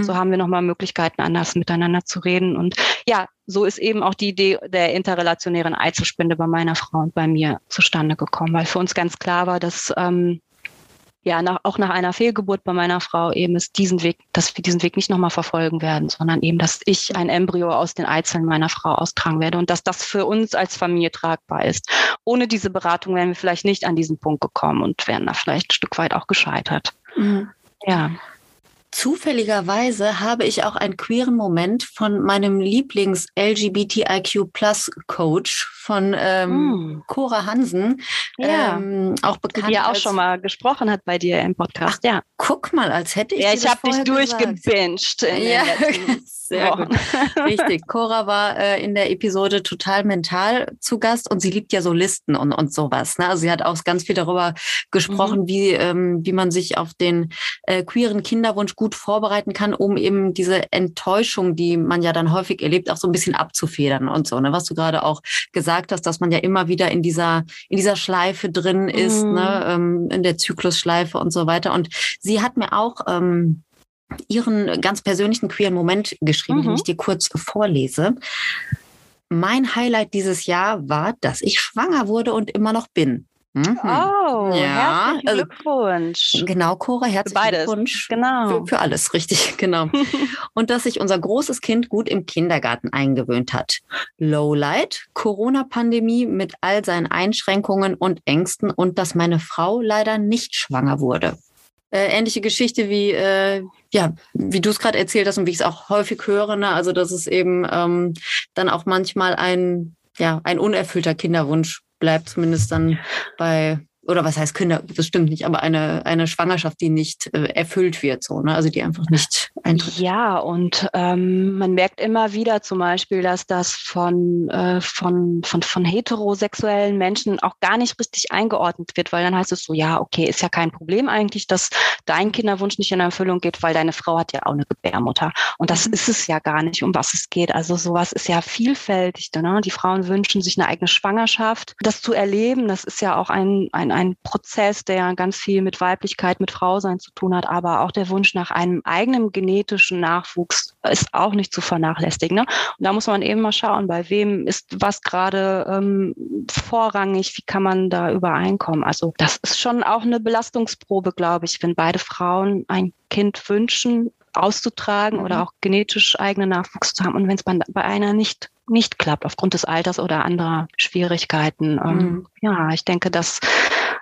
So haben wir nochmal Möglichkeiten, anders miteinander zu reden. Und ja, so ist eben auch die Idee der interrelationären Eizellspende bei meiner Frau und bei mir zustande gekommen, weil für uns ganz klar war, dass ähm, ja, nach, auch nach einer Fehlgeburt bei meiner Frau eben ist diesen Weg, dass wir diesen Weg nicht nochmal verfolgen werden, sondern eben, dass ich ein Embryo aus den Eizellen meiner Frau austragen werde und dass das für uns als Familie tragbar ist. Ohne diese Beratung wären wir vielleicht nicht an diesen Punkt gekommen und wären da vielleicht ein Stück weit auch gescheitert. Mhm. Ja. Zufälligerweise habe ich auch einen queeren Moment von meinem Lieblings-LGBTIQ Plus Coach von ähm, mm. Cora Hansen, ja. ähm, auch bekannt. Die ja auch schon mal gesprochen hat bei dir im Podcast. Ach, ja. Guck mal, als hätte ich. Ja, ich habe dich durchgebinged. Ja, sehr Wochen. gut. Richtig. Cora war äh, in der Episode total mental zu Gast und sie liebt ja so Listen und, und sowas. Ne? Also sie hat auch ganz viel darüber gesprochen, mhm. wie, ähm, wie man sich auf den äh, queeren Kinderwunsch gut vorbereiten kann, um eben diese Enttäuschung, die man ja dann häufig erlebt, auch so ein bisschen abzufedern und so. Ne? Was du gerade auch gesagt hast, dass man ja immer wieder in dieser, in dieser Schleife drin ist, mhm. ne? ähm, in der Zyklusschleife und so weiter. Und sie hat mir auch ähm, ihren ganz persönlichen queeren Moment geschrieben, mhm. den ich dir kurz vorlese. Mein Highlight dieses Jahr war, dass ich schwanger wurde und immer noch bin. Mhm. Oh, ja, herzlichen also, Glückwunsch. Genau, Cora, herzlichen Beides. Glückwunsch. Genau. Für, für, alles, richtig, genau. und dass sich unser großes Kind gut im Kindergarten eingewöhnt hat. Lowlight, Corona-Pandemie mit all seinen Einschränkungen und Ängsten und dass meine Frau leider nicht schwanger wurde äh, ähnliche Geschichte wie, äh, ja, wie du es gerade erzählt hast und wie ich es auch häufig höre, ne? also dass es eben ähm, dann auch manchmal ein, ja, ein unerfüllter Kinderwunsch bleibt, zumindest dann bei oder was heißt Kinder, das stimmt nicht, aber eine, eine Schwangerschaft, die nicht äh, erfüllt wird, so, ne? also die einfach nicht eintritt. Ja, und ähm, man merkt immer wieder zum Beispiel, dass das von, äh, von, von, von heterosexuellen Menschen auch gar nicht richtig eingeordnet wird, weil dann heißt es so, ja, okay, ist ja kein Problem eigentlich, dass dein Kinderwunsch nicht in Erfüllung geht, weil deine Frau hat ja auch eine Gebärmutter. Und das mhm. ist es ja gar nicht, um was es geht. Also sowas ist ja vielfältig. Ne? Die Frauen wünschen sich eine eigene Schwangerschaft. Das zu erleben, das ist ja auch ein, ein ein Prozess, der ganz viel mit Weiblichkeit, mit Frausein zu tun hat, aber auch der Wunsch nach einem eigenen genetischen Nachwuchs ist auch nicht zu vernachlässigen. Ne? Und da muss man eben mal schauen, bei wem ist was gerade ähm, vorrangig, wie kann man da übereinkommen. Also das ist schon auch eine Belastungsprobe, glaube ich, wenn beide Frauen ein Kind wünschen, auszutragen mhm. oder auch genetisch eigenen Nachwuchs zu haben. Und wenn es bei, bei einer nicht nicht klappt aufgrund des Alters oder anderer Schwierigkeiten. Ähm, mhm. ja, ich denke, dass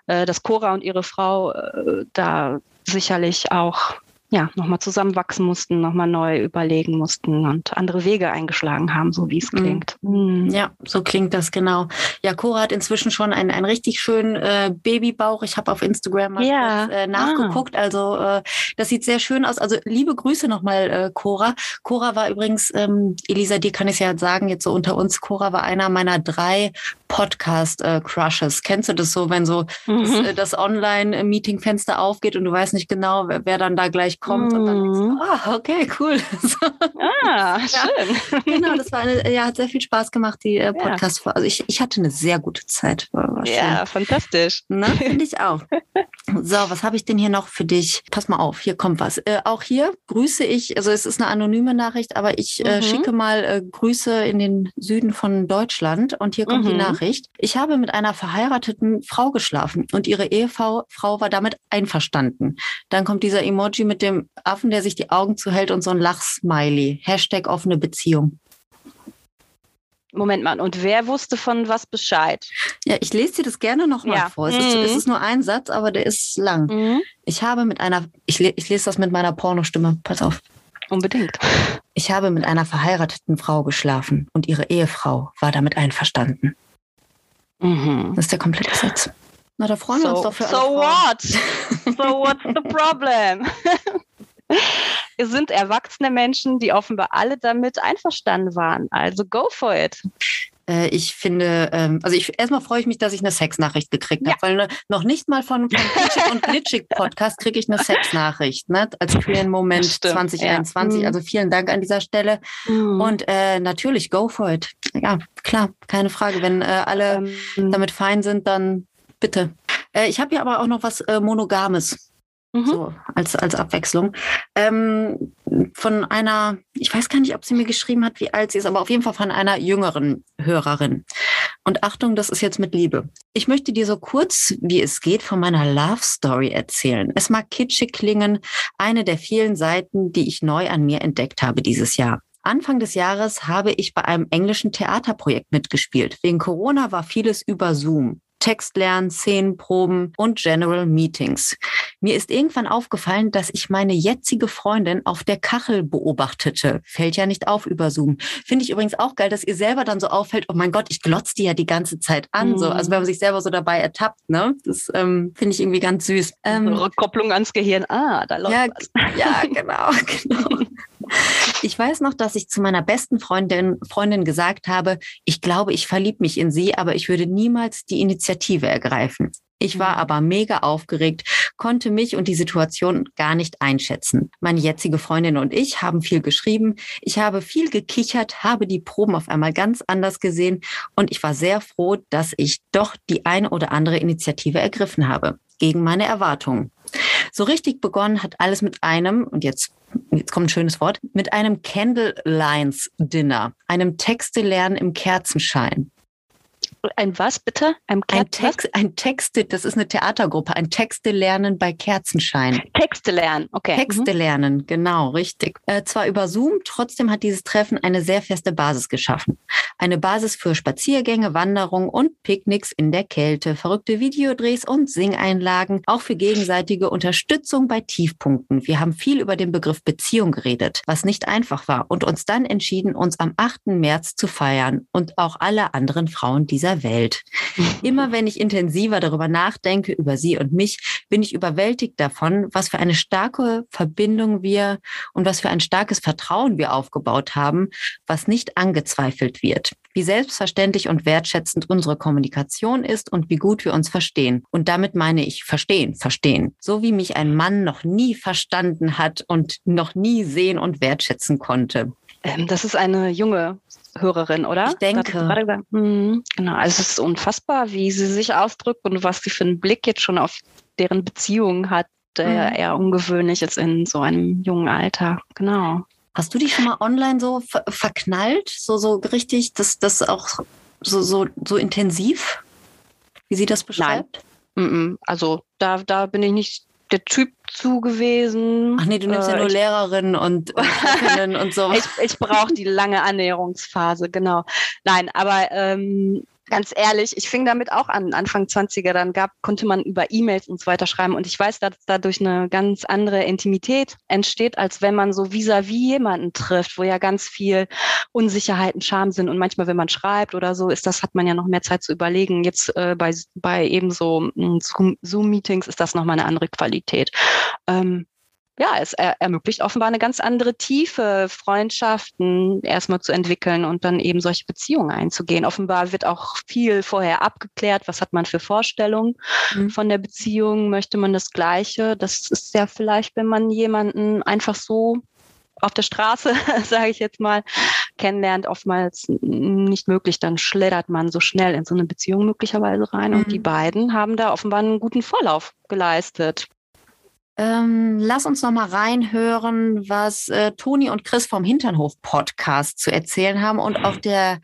äh, dass Cora und ihre Frau äh, da sicherlich auch ja, nochmal zusammenwachsen mussten, nochmal neu überlegen mussten und andere Wege eingeschlagen haben, so wie es mhm. klingt. Mhm. Ja, so klingt das genau. Ja, Cora hat inzwischen schon einen, einen richtig schönen äh, Babybauch. Ich habe auf Instagram mal ja. kurz, äh, nachgeguckt. Ah. Also äh, das sieht sehr schön aus. Also liebe Grüße nochmal, äh, Cora. Cora war übrigens, ähm, Elisa, dir kann ich ja sagen, jetzt so unter uns, Cora war einer meiner drei Podcast-Crushes. Äh, Kennst du das so, wenn so mhm. das, äh, das Online-Meeting-Fenster aufgeht und du weißt nicht genau, wer, wer dann da gleich kommt mhm. und dann denkst du, oh, okay, cool. ah, schön. genau, das war eine, ja, hat sehr viel Spaß gemacht, die äh, Podcast. Ja. Also ich, ich hatte eine sehr gute Zeit. ja, fantastisch. Na, finde ich auch. So, was habe ich denn hier noch für dich? Pass mal auf, hier kommt was. Äh, auch hier grüße ich, also es ist eine anonyme Nachricht, aber ich äh, mhm. schicke mal äh, Grüße in den Süden von Deutschland und hier kommt mhm. die Nachricht. Ich habe mit einer verheirateten Frau geschlafen und ihre Ehefrau Frau war damit einverstanden. Dann kommt dieser Emoji mit dem Affen, der sich die Augen zuhält und so ein Lachsmiley. Hashtag offene Beziehung. Moment mal, und wer wusste von was Bescheid? Ja, ich lese dir das gerne nochmal ja. vor. Es, mhm. ist, es, ist, nur ein Satz, aber der ist lang. Mhm. Ich habe mit einer, ich, ich lese das mit meiner Pornostimme, pass auf. Unbedingt. Ich habe mit einer verheirateten Frau geschlafen und ihre Ehefrau war damit einverstanden. Mhm. Das ist der komplette Satz. Na, da freuen so, wir uns doch für So what? so what's the problem? Wir sind erwachsene Menschen, die offenbar alle damit einverstanden waren. Also go for it. Äh, ich finde, ähm, also ich erstmal freue ich mich, dass ich eine Sexnachricht gekriegt ja. habe, weil ne, noch nicht mal von, von Glitschig und Glitschig Podcast kriege ich eine Sexnachricht, ne? Als queeren Moment 2021. Ja. Also vielen Dank an dieser Stelle. Mhm. Und äh, natürlich, go for it. Ja, klar, keine Frage. Wenn äh, alle ähm. damit fein sind, dann bitte. Äh, ich habe hier aber auch noch was äh, Monogames Mhm. So, als, als Abwechslung. Ähm, von einer, ich weiß gar nicht, ob sie mir geschrieben hat, wie alt sie ist, aber auf jeden Fall von einer jüngeren Hörerin. Und Achtung, das ist jetzt mit Liebe. Ich möchte dir so kurz, wie es geht, von meiner Love Story erzählen. Es mag kitschig klingen, eine der vielen Seiten, die ich neu an mir entdeckt habe dieses Jahr. Anfang des Jahres habe ich bei einem englischen Theaterprojekt mitgespielt. Wegen Corona war vieles über Zoom. Textlernen, Szenenproben und General Meetings. Mir ist irgendwann aufgefallen, dass ich meine jetzige Freundin auf der Kachel beobachtete. Fällt ja nicht auf über Zoom. Finde ich übrigens auch geil, dass ihr selber dann so auffällt, oh mein Gott, ich glotze die ja die ganze Zeit an. Mhm. So, also wenn man sich selber so dabei ertappt, ne? Das ähm, finde ich irgendwie ganz süß. Ähm, Rückkopplung ans Gehirn. Ah, da läuft ja, was. Ja, genau, genau. Ich weiß noch, dass ich zu meiner besten Freundin, Freundin gesagt habe, ich glaube, ich verliebe mich in sie, aber ich würde niemals die Initiative ergreifen. Ich war mhm. aber mega aufgeregt, konnte mich und die Situation gar nicht einschätzen. Meine jetzige Freundin und ich haben viel geschrieben. Ich habe viel gekichert, habe die Proben auf einmal ganz anders gesehen und ich war sehr froh, dass ich doch die eine oder andere Initiative ergriffen habe. Gegen meine Erwartungen. So richtig begonnen hat alles mit einem, und jetzt, jetzt kommt ein schönes Wort, mit einem Candlelines Dinner, einem Texte lernen im Kerzenschein. Ein was bitte? Ein, ein Text, ein Texte, das ist eine Theatergruppe, ein Texte lernen bei Kerzenschein. Texte lernen, okay. Texte mhm. lernen, genau, richtig. Äh, zwar über Zoom, trotzdem hat dieses Treffen eine sehr feste Basis geschaffen. Eine Basis für Spaziergänge, Wanderungen und Picknicks in der Kälte, verrückte Videodrehs und Singeinlagen, auch für gegenseitige Unterstützung bei Tiefpunkten. Wir haben viel über den Begriff Beziehung geredet, was nicht einfach war und uns dann entschieden, uns am 8. März zu feiern und auch alle anderen Frauen dieser dieser Welt. Immer wenn ich intensiver darüber nachdenke, über sie und mich, bin ich überwältigt davon, was für eine starke Verbindung wir und was für ein starkes Vertrauen wir aufgebaut haben, was nicht angezweifelt wird. Wie selbstverständlich und wertschätzend unsere Kommunikation ist und wie gut wir uns verstehen. Und damit meine ich verstehen, verstehen. So wie mich ein Mann noch nie verstanden hat und noch nie sehen und wertschätzen konnte. Ähm, das ist eine junge Hörerin, oder? Ich denke. Mhm, genau, also es ist unfassbar, wie sie sich ausdrückt und was sie für einen Blick jetzt schon auf deren Beziehung hat, der mhm. eher ungewöhnlich ist in so einem jungen Alter. Genau. Hast du dich schon mal online so ver verknallt? So, so richtig, das, das auch so, so, so intensiv, wie sie das beschreibt? Nein. Also da, da bin ich nicht der Typ zu gewesen. Ach nee, du nimmst äh, ja nur Lehrerin und, und, und so. ich ich brauche die lange Annäherungsphase, genau. Nein, aber ähm, ganz ehrlich, ich fing damit auch an, Anfang 20er, dann gab, konnte man über E-Mails und so weiter schreiben und ich weiß, dass dadurch eine ganz andere Intimität entsteht, als wenn man so vis-à-vis -vis jemanden trifft, wo ja ganz viel Unsicherheit und Scham sind und manchmal, wenn man schreibt oder so, ist das, hat man ja noch mehr Zeit zu überlegen. Jetzt äh, bei, bei eben so hm, Zoom-Meetings ist das nochmal eine andere Qualität. Ähm, ja, es er ermöglicht offenbar eine ganz andere Tiefe, Freundschaften erstmal zu entwickeln und dann eben solche Beziehungen einzugehen. Offenbar wird auch viel vorher abgeklärt. Was hat man für Vorstellungen mhm. von der Beziehung? Möchte man das Gleiche? Das ist ja vielleicht, wenn man jemanden einfach so auf der Straße, sage ich jetzt mal, kennenlernt, oftmals nicht möglich. Dann schlittert man so schnell in so eine Beziehung möglicherweise rein. Mhm. Und die mhm. beiden haben da offenbar einen guten Vorlauf geleistet. Ähm, lass uns noch mal reinhören, was äh, Toni und Chris vom Hinternhof Podcast zu erzählen haben und auch der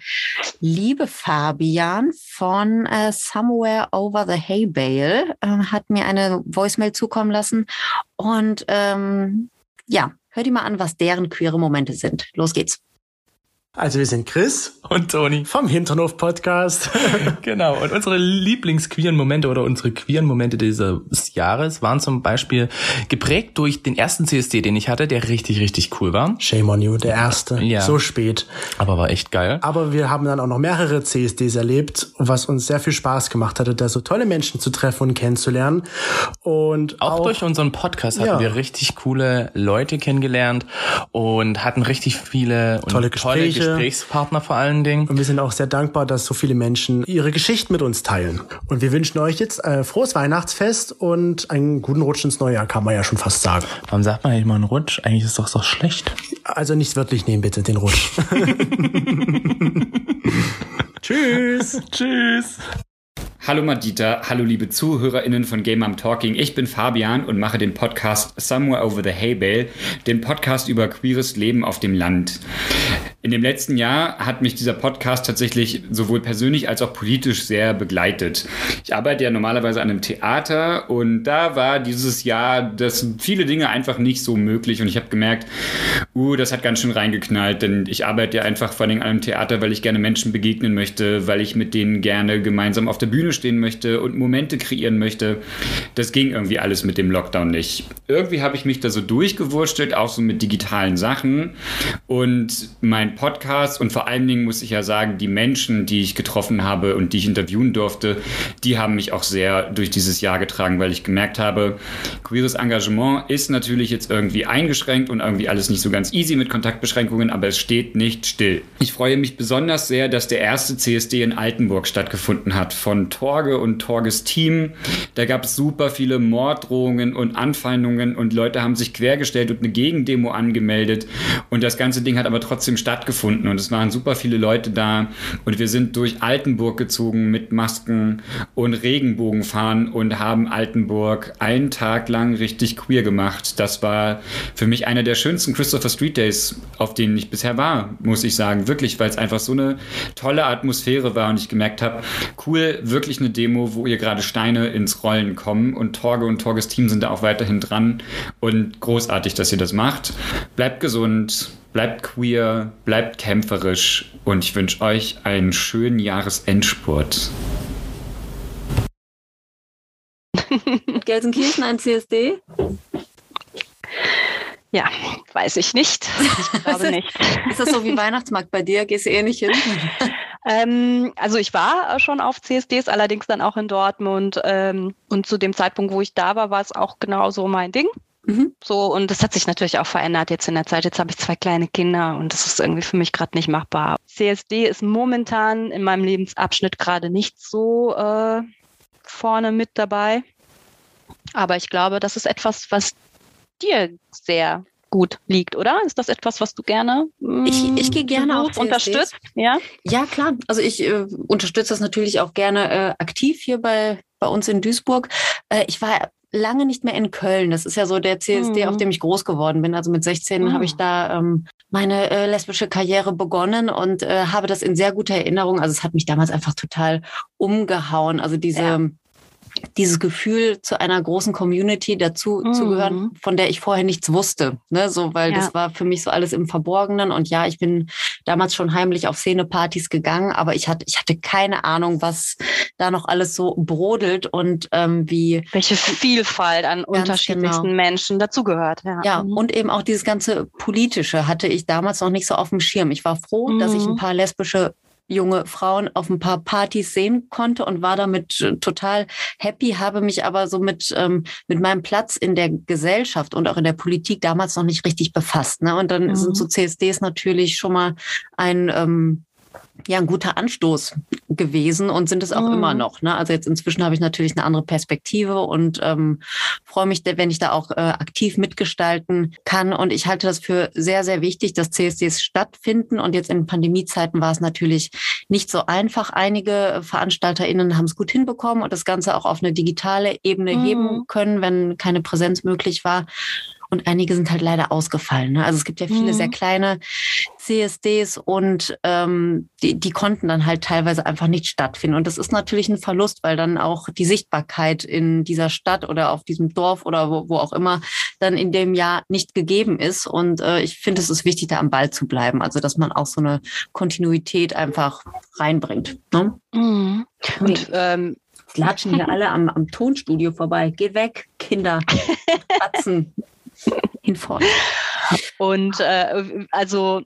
liebe Fabian von äh, Somewhere Over the Hay Bale äh, hat mir eine Voicemail zukommen lassen und ähm, ja, hör dir mal an, was deren queere Momente sind. Los geht's. Also wir sind Chris und Toni vom Hinternhof Podcast. genau. Und unsere Lieblingsqueeren Momente oder unsere queeren Momente dieses Jahres waren zum Beispiel geprägt durch den ersten CSD, den ich hatte, der richtig, richtig cool war. Shame on you, der erste. Ja. So spät. Aber war echt geil. Aber wir haben dann auch noch mehrere CSDs erlebt, was uns sehr viel Spaß gemacht hatte, da so tolle Menschen zu treffen und kennenzulernen. Und auch, auch durch unseren Podcast hatten ja. wir richtig coole Leute kennengelernt und hatten richtig viele tolle Gespräche. Tolle Gesprächspartner vor allen Dingen. Und wir sind auch sehr dankbar, dass so viele Menschen ihre Geschichten mit uns teilen. Und wir wünschen euch jetzt äh, frohes Weihnachtsfest und einen guten Rutsch ins neue Jahr, kann man ja schon fast sagen. Warum sagt man eigentlich mal einen Rutsch? Eigentlich ist das doch schlecht. Also nicht wörtlich nehmen, bitte, den Rutsch. Tschüss. Tschüss. Hallo Madita, hallo liebe ZuhörerInnen von Game I'm Talking. Ich bin Fabian und mache den Podcast Somewhere Over the Hay Bale, den Podcast über queeres Leben auf dem Land. In dem letzten Jahr hat mich dieser Podcast tatsächlich sowohl persönlich als auch politisch sehr begleitet. Ich arbeite ja normalerweise an einem Theater und da war dieses Jahr das viele Dinge einfach nicht so möglich und ich habe gemerkt, uh, das hat ganz schön reingeknallt, denn ich arbeite ja einfach vor allem an einem Theater, weil ich gerne Menschen begegnen möchte, weil ich mit denen gerne gemeinsam auf der Bühne stehen möchte und Momente kreieren möchte. Das ging irgendwie alles mit dem Lockdown nicht. Irgendwie habe ich mich da so durchgewurstelt, auch so mit digitalen Sachen und mein Podcast und vor allen Dingen muss ich ja sagen, die Menschen, die ich getroffen habe und die ich interviewen durfte, die haben mich auch sehr durch dieses Jahr getragen, weil ich gemerkt habe, queeres Engagement ist natürlich jetzt irgendwie eingeschränkt und irgendwie alles nicht so ganz easy mit Kontaktbeschränkungen, aber es steht nicht still. Ich freue mich besonders sehr, dass der erste CSD in Altenburg stattgefunden hat von Torge und Torges Team. Da gab es super viele Morddrohungen und Anfeindungen und Leute haben sich quergestellt und eine Gegendemo angemeldet und das ganze Ding hat aber trotzdem stattgefunden und es waren super viele Leute da und wir sind durch Altenburg gezogen mit Masken und Regenbogenfahren und haben Altenburg einen Tag lang richtig queer gemacht. Das war für mich einer der schönsten Christopher Street Days, auf denen ich bisher war, muss ich sagen. Wirklich, weil es einfach so eine tolle Atmosphäre war und ich gemerkt habe, cool, wirklich eine Demo, wo ihr gerade Steine ins Rollen kommen und Torge und Torges Team sind da auch weiterhin dran und großartig, dass ihr das macht. Bleibt gesund, bleibt queer, bleibt kämpferisch und ich wünsche euch einen schönen Jahresendspurt. Gelsenkirchen ein CSD? Ja, weiß ich nicht. Ich glaube nicht. Ist das so wie Weihnachtsmarkt bei dir? Gehst du eh nicht hin? ähm, also ich war schon auf CSDs, allerdings dann auch in Dortmund. Ähm, und zu dem Zeitpunkt, wo ich da war, war es auch genauso mein Ding. Mhm. So, und das hat sich natürlich auch verändert jetzt in der Zeit. Jetzt habe ich zwei kleine Kinder und das ist irgendwie für mich gerade nicht machbar. CSD ist momentan in meinem Lebensabschnitt gerade nicht so äh, vorne mit dabei. Aber ich glaube, das ist etwas, was dir sehr gut liegt, oder? Ist das etwas, was du gerne mm, ich, ich gehe gerne auch unterstützt? Ja, ja klar. Also ich äh, unterstütze das natürlich auch gerne äh, aktiv hier bei bei uns in Duisburg. Äh, ich war lange nicht mehr in Köln. Das ist ja so der CSD, mhm. auf dem ich groß geworden bin. Also mit 16 mhm. habe ich da ähm, meine äh, lesbische Karriere begonnen und äh, habe das in sehr guter Erinnerung. Also es hat mich damals einfach total umgehauen. Also diese ja dieses Gefühl, zu einer großen Community dazu mhm. zu gehören, von der ich vorher nichts wusste. Ne? So, weil ja. das war für mich so alles im Verborgenen. Und ja, ich bin damals schon heimlich auf Szenepartys gegangen, aber ich hatte, ich hatte keine Ahnung, was da noch alles so brodelt und ähm, wie. Welche Vielfalt an unterschiedlichsten genau. Menschen dazugehört. Ja, ja mhm. und eben auch dieses ganze Politische hatte ich damals noch nicht so auf dem Schirm. Ich war froh, mhm. dass ich ein mhm. paar lesbische junge Frauen auf ein paar Partys sehen konnte und war damit äh, total happy, habe mich aber so mit, ähm, mit meinem Platz in der Gesellschaft und auch in der Politik damals noch nicht richtig befasst. Ne? Und dann mhm. sind so CSDs natürlich schon mal ein ähm, ja ein guter Anstoß gewesen und sind es auch mhm. immer noch. Ne? Also jetzt inzwischen habe ich natürlich eine andere Perspektive und ähm, freue mich, wenn ich da auch äh, aktiv mitgestalten kann. Und ich halte das für sehr, sehr wichtig, dass CSDs stattfinden. Und jetzt in Pandemiezeiten war es natürlich nicht so einfach. Einige VeranstalterInnen haben es gut hinbekommen und das Ganze auch auf eine digitale Ebene mhm. heben können, wenn keine Präsenz möglich war und einige sind halt leider ausgefallen. Ne? Also es gibt ja viele mhm. sehr kleine CSDs und ähm, die, die konnten dann halt teilweise einfach nicht stattfinden. Und das ist natürlich ein Verlust, weil dann auch die Sichtbarkeit in dieser Stadt oder auf diesem Dorf oder wo, wo auch immer dann in dem Jahr nicht gegeben ist. Und äh, ich finde, es ist wichtig, da am Ball zu bleiben. Also dass man auch so eine Kontinuität einfach reinbringt. Ne? Mhm. Und ähm, latschen hier alle am, am Tonstudio vorbei. Geh weg, Kinder. Atzen hinfort. Und äh, also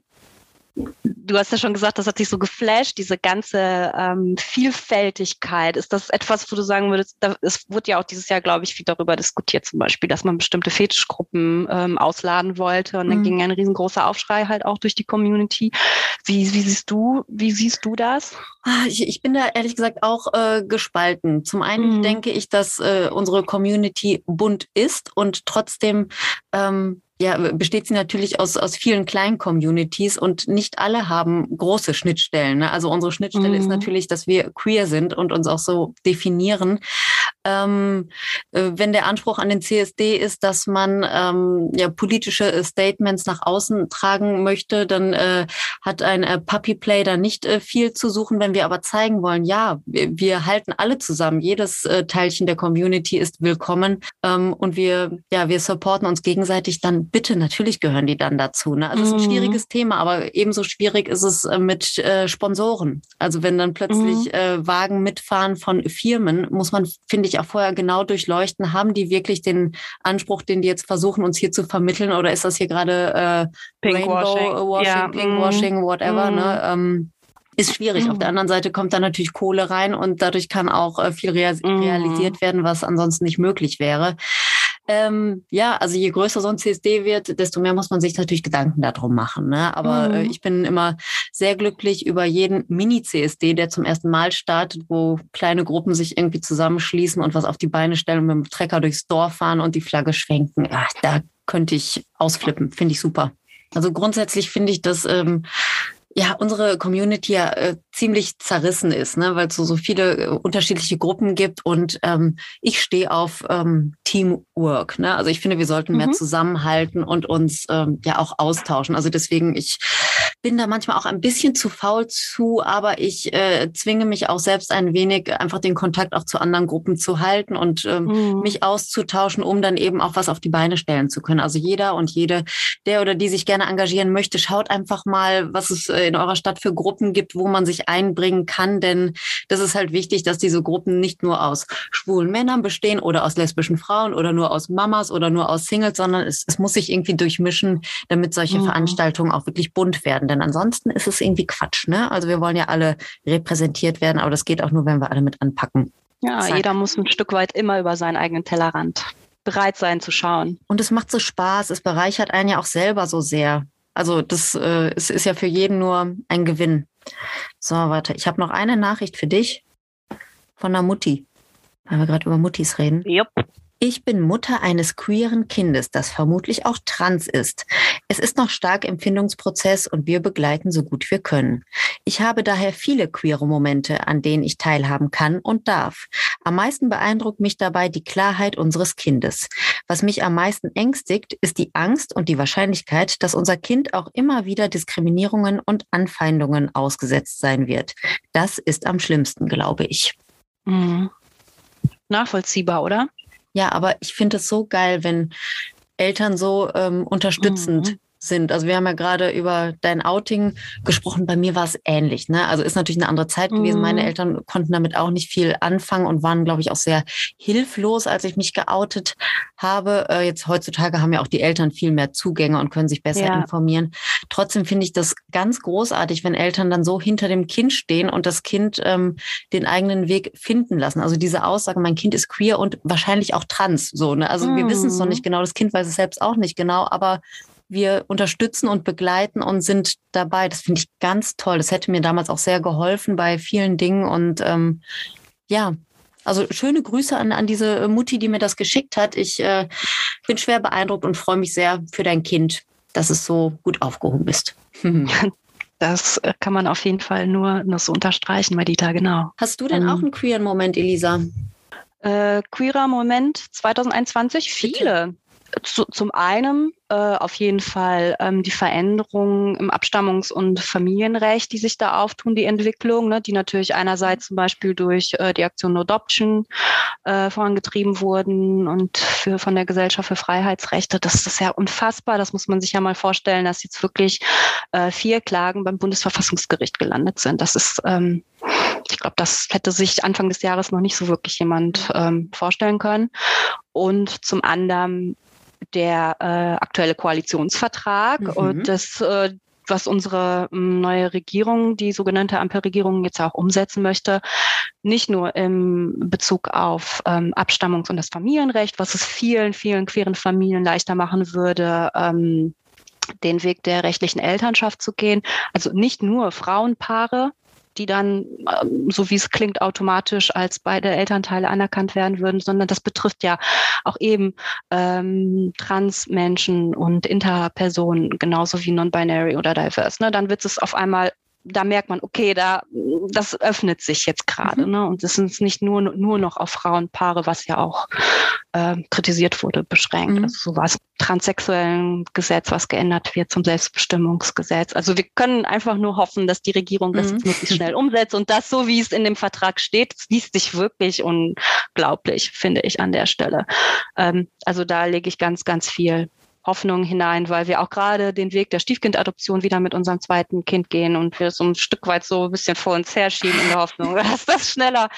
Du hast ja schon gesagt, das hat dich so geflasht, diese ganze ähm, Vielfältigkeit. Ist das etwas, wo du sagen würdest, da, es wurde ja auch dieses Jahr, glaube ich, viel darüber diskutiert, zum Beispiel, dass man bestimmte Fetischgruppen ähm, ausladen wollte und dann mhm. ging ein riesengroßer Aufschrei halt auch durch die Community. Wie, wie siehst du, wie siehst du das? Ah, ich, ich bin da ehrlich gesagt auch äh, gespalten. Zum einen mhm. denke ich, dass äh, unsere Community bunt ist und trotzdem ähm, ja, besteht sie natürlich aus, aus vielen kleinen Communities und nicht alle haben große Schnittstellen. Ne? Also unsere Schnittstelle mhm. ist natürlich, dass wir queer sind und uns auch so definieren. Ähm, äh, wenn der Anspruch an den CSD ist, dass man ähm, ja politische Statements nach außen tragen möchte, dann äh, hat ein äh, Puppy Play da nicht äh, viel zu suchen. Wenn wir aber zeigen wollen, ja, wir, wir halten alle zusammen, jedes äh, Teilchen der Community ist willkommen ähm, und wir ja wir supporten uns gegenseitig, dann bitte natürlich gehören die dann dazu. Ne? Also es ist ein mhm. schwieriges Thema, aber ebenso schwierig ist es äh, mit äh, Sponsoren. Also wenn dann plötzlich mhm. äh, Wagen mitfahren von Firmen, muss man finde ich sich auch vorher genau durchleuchten, haben die wirklich den Anspruch, den die jetzt versuchen, uns hier zu vermitteln, oder ist das hier gerade äh, Pinkwashing, Rainbow Washing, ja. Pinkwashing, mm. whatever, mm. ne? Ähm, ist schwierig. Mm. Auf der anderen Seite kommt da natürlich Kohle rein und dadurch kann auch äh, viel rea mm. realisiert werden, was ansonsten nicht möglich wäre. Ähm, ja, also je größer so ein CSD wird, desto mehr muss man sich natürlich Gedanken darum machen. Ne? Aber mhm. äh, ich bin immer sehr glücklich über jeden Mini-CSD, der zum ersten Mal startet, wo kleine Gruppen sich irgendwie zusammenschließen und was auf die Beine stellen und mit dem Trecker durchs Dorf fahren und die Flagge schwenken. Ach, da könnte ich ausflippen. Finde ich super. Also grundsätzlich finde ich, dass ähm, ja unsere Community ja äh, ziemlich zerrissen ist, ne, weil es so, so viele äh, unterschiedliche Gruppen gibt und ähm, ich stehe auf ähm, Teamwork. Ne? Also ich finde, wir sollten mehr mhm. zusammenhalten und uns ähm, ja auch austauschen. Also deswegen, ich bin da manchmal auch ein bisschen zu faul zu, aber ich äh, zwinge mich auch selbst ein wenig, einfach den Kontakt auch zu anderen Gruppen zu halten und ähm, mhm. mich auszutauschen, um dann eben auch was auf die Beine stellen zu können. Also jeder und jede, der oder die sich gerne engagieren möchte, schaut einfach mal, was es äh, in eurer Stadt für Gruppen gibt, wo man sich einbringen kann, denn das ist halt wichtig, dass diese Gruppen nicht nur aus schwulen Männern bestehen oder aus lesbischen Frauen oder nur aus Mamas oder nur aus Singles, sondern es, es muss sich irgendwie durchmischen, damit solche mhm. Veranstaltungen auch wirklich bunt werden denn ansonsten ist es irgendwie Quatsch. Ne? Also wir wollen ja alle repräsentiert werden, aber das geht auch nur, wenn wir alle mit anpacken. Ja, Zack. jeder muss ein Stück weit immer über seinen eigenen Tellerrand bereit sein zu schauen. Und es macht so Spaß, es bereichert einen ja auch selber so sehr. Also das äh, es ist ja für jeden nur ein Gewinn. So, warte, ich habe noch eine Nachricht für dich von der Mutti, weil wir gerade über Muttis reden. Yep. Ich bin Mutter eines queeren Kindes, das vermutlich auch trans ist. Es ist noch stark im Findungsprozess und wir begleiten so gut wir können. Ich habe daher viele queere Momente, an denen ich teilhaben kann und darf. Am meisten beeindruckt mich dabei die Klarheit unseres Kindes. Was mich am meisten ängstigt, ist die Angst und die Wahrscheinlichkeit, dass unser Kind auch immer wieder Diskriminierungen und Anfeindungen ausgesetzt sein wird. Das ist am schlimmsten, glaube ich. Mhm. Nachvollziehbar, oder? Ja, aber ich finde es so geil, wenn Eltern so ähm, unterstützend mhm sind. Also wir haben ja gerade über dein Outing gesprochen. Bei mir war es ähnlich. Ne? Also ist natürlich eine andere Zeit gewesen. Mhm. Meine Eltern konnten damit auch nicht viel anfangen und waren, glaube ich, auch sehr hilflos, als ich mich geoutet habe. Äh, jetzt heutzutage haben ja auch die Eltern viel mehr Zugänge und können sich besser ja. informieren. Trotzdem finde ich das ganz großartig, wenn Eltern dann so hinter dem Kind stehen und das Kind ähm, den eigenen Weg finden lassen. Also diese Aussage, mein Kind ist queer und wahrscheinlich auch trans. So, ne? Also mhm. wir wissen es noch nicht genau. Das Kind weiß es selbst auch nicht genau, aber wir unterstützen und begleiten und sind dabei. Das finde ich ganz toll. Das hätte mir damals auch sehr geholfen bei vielen Dingen. Und ähm, ja, also schöne Grüße an, an diese Mutti, die mir das geschickt hat. Ich äh, bin schwer beeindruckt und freue mich sehr für dein Kind, dass es so gut aufgehoben ist. Das äh, kann man auf jeden Fall nur, nur so unterstreichen, Madita, genau. Hast du denn ähm, auch einen queeren Moment, Elisa? Äh, queerer Moment 2021? Viele. Zu, zum einen äh, auf jeden Fall ähm, die Veränderungen im Abstammungs- und Familienrecht, die sich da auftun, die Entwicklung, ne, die natürlich einerseits zum Beispiel durch äh, die Aktion Adoption äh, vorangetrieben wurden und für, von der Gesellschaft für Freiheitsrechte. Das ist ja unfassbar. Das muss man sich ja mal vorstellen, dass jetzt wirklich äh, vier Klagen beim Bundesverfassungsgericht gelandet sind. Das ist ähm, ich glaube, das hätte sich Anfang des Jahres noch nicht so wirklich jemand ähm, vorstellen können. Und zum anderen der äh, aktuelle Koalitionsvertrag mhm. und das äh, was unsere ähm, neue Regierung, die sogenannte Ampelregierung, jetzt auch umsetzen möchte, nicht nur im Bezug auf ähm, Abstammungs- und das Familienrecht, was es vielen, vielen queeren Familien leichter machen würde, ähm, den Weg der rechtlichen Elternschaft zu gehen. Also nicht nur Frauenpaare die dann, ähm, so wie es klingt, automatisch als beide Elternteile anerkannt werden würden, sondern das betrifft ja auch eben ähm, Transmenschen und Interpersonen genauso wie non-binary oder diverse. Ne? Dann wird es auf einmal da merkt man, okay, da das öffnet sich jetzt gerade. Mhm. Ne? Und es sind nicht nur, nur noch auf Frauenpaare, was ja auch äh, kritisiert wurde, beschränkt. Mhm. Also sowas transsexuellen Gesetz, was geändert wird zum Selbstbestimmungsgesetz. Also wir können einfach nur hoffen, dass die Regierung das mhm. möglichst schnell umsetzt und das so, wie es in dem Vertrag steht, liest sich wirklich unglaublich, finde ich an der Stelle. Ähm, also da lege ich ganz, ganz viel Hoffnung hinein, weil wir auch gerade den Weg der Stiefkindadoption wieder mit unserem zweiten Kind gehen und wir so ein Stück weit so ein bisschen vor uns herschieben in der Hoffnung, dass das schneller,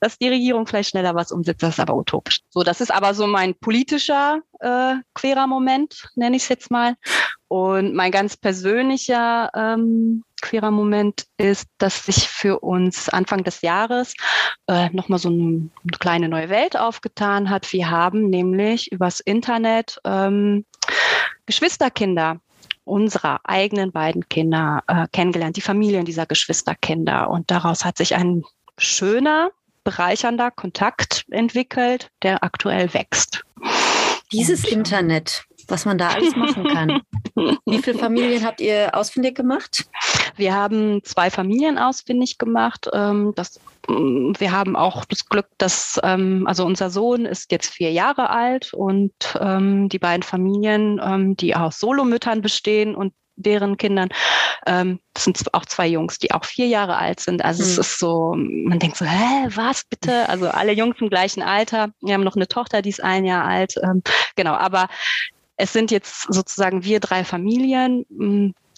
dass die Regierung vielleicht schneller was umsetzt. Das ist aber utopisch. So, das ist aber so mein politischer äh, querer Moment, nenne ich es jetzt mal. Und mein ganz persönlicher ähm, queerer Moment ist, dass sich für uns Anfang des Jahres äh, nochmal so eine, eine kleine neue Welt aufgetan hat. Wir haben nämlich übers Internet ähm, Geschwisterkinder unserer eigenen beiden Kinder äh, kennengelernt, die Familien dieser Geschwisterkinder. Und daraus hat sich ein schöner, bereichernder Kontakt entwickelt, der aktuell wächst. Dieses Und, Internet, was man da alles machen kann. Wie viele Familien habt ihr ausfindig gemacht? Wir haben zwei Familien ausfindig gemacht. Ähm, das, mm, wir haben auch das Glück, dass ähm, also unser Sohn ist jetzt vier Jahre alt und ähm, die beiden Familien, die aus Solomüttern bestehen und deren Kindern. Ähm, das sind auch zwei Jungs, die auch vier Jahre alt sind. Also mhm. es ist so, man denkt so, hä, was bitte? Also alle Jungs im gleichen Alter. Wir haben noch eine Tochter, die ist ein Jahr alt. Ähm, genau, aber es sind jetzt sozusagen wir drei Familien,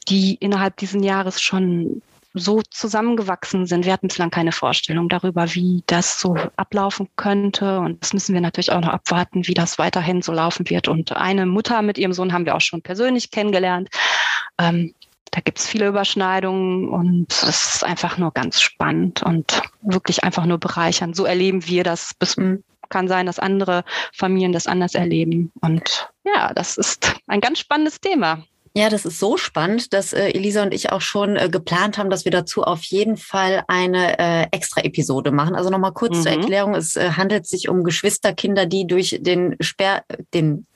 die innerhalb dieses Jahres schon so zusammengewachsen sind. Wir hatten bislang keine Vorstellung darüber, wie das so ablaufen könnte. Und das müssen wir natürlich auch noch abwarten, wie das weiterhin so laufen wird. Und eine Mutter mit ihrem Sohn haben wir auch schon persönlich kennengelernt. Ähm, da gibt es viele Überschneidungen und es ist einfach nur ganz spannend und wirklich einfach nur bereichernd. So erleben wir das bis hm kann sein, dass andere Familien das anders erleben. Und ja, das ist ein ganz spannendes Thema. Ja, das ist so spannend, dass äh, Elisa und ich auch schon äh, geplant haben, dass wir dazu auf jeden Fall eine äh, extra Episode machen. Also nochmal kurz mhm. zur Erklärung. Es äh, handelt sich um Geschwisterkinder, die durch den Sperr, den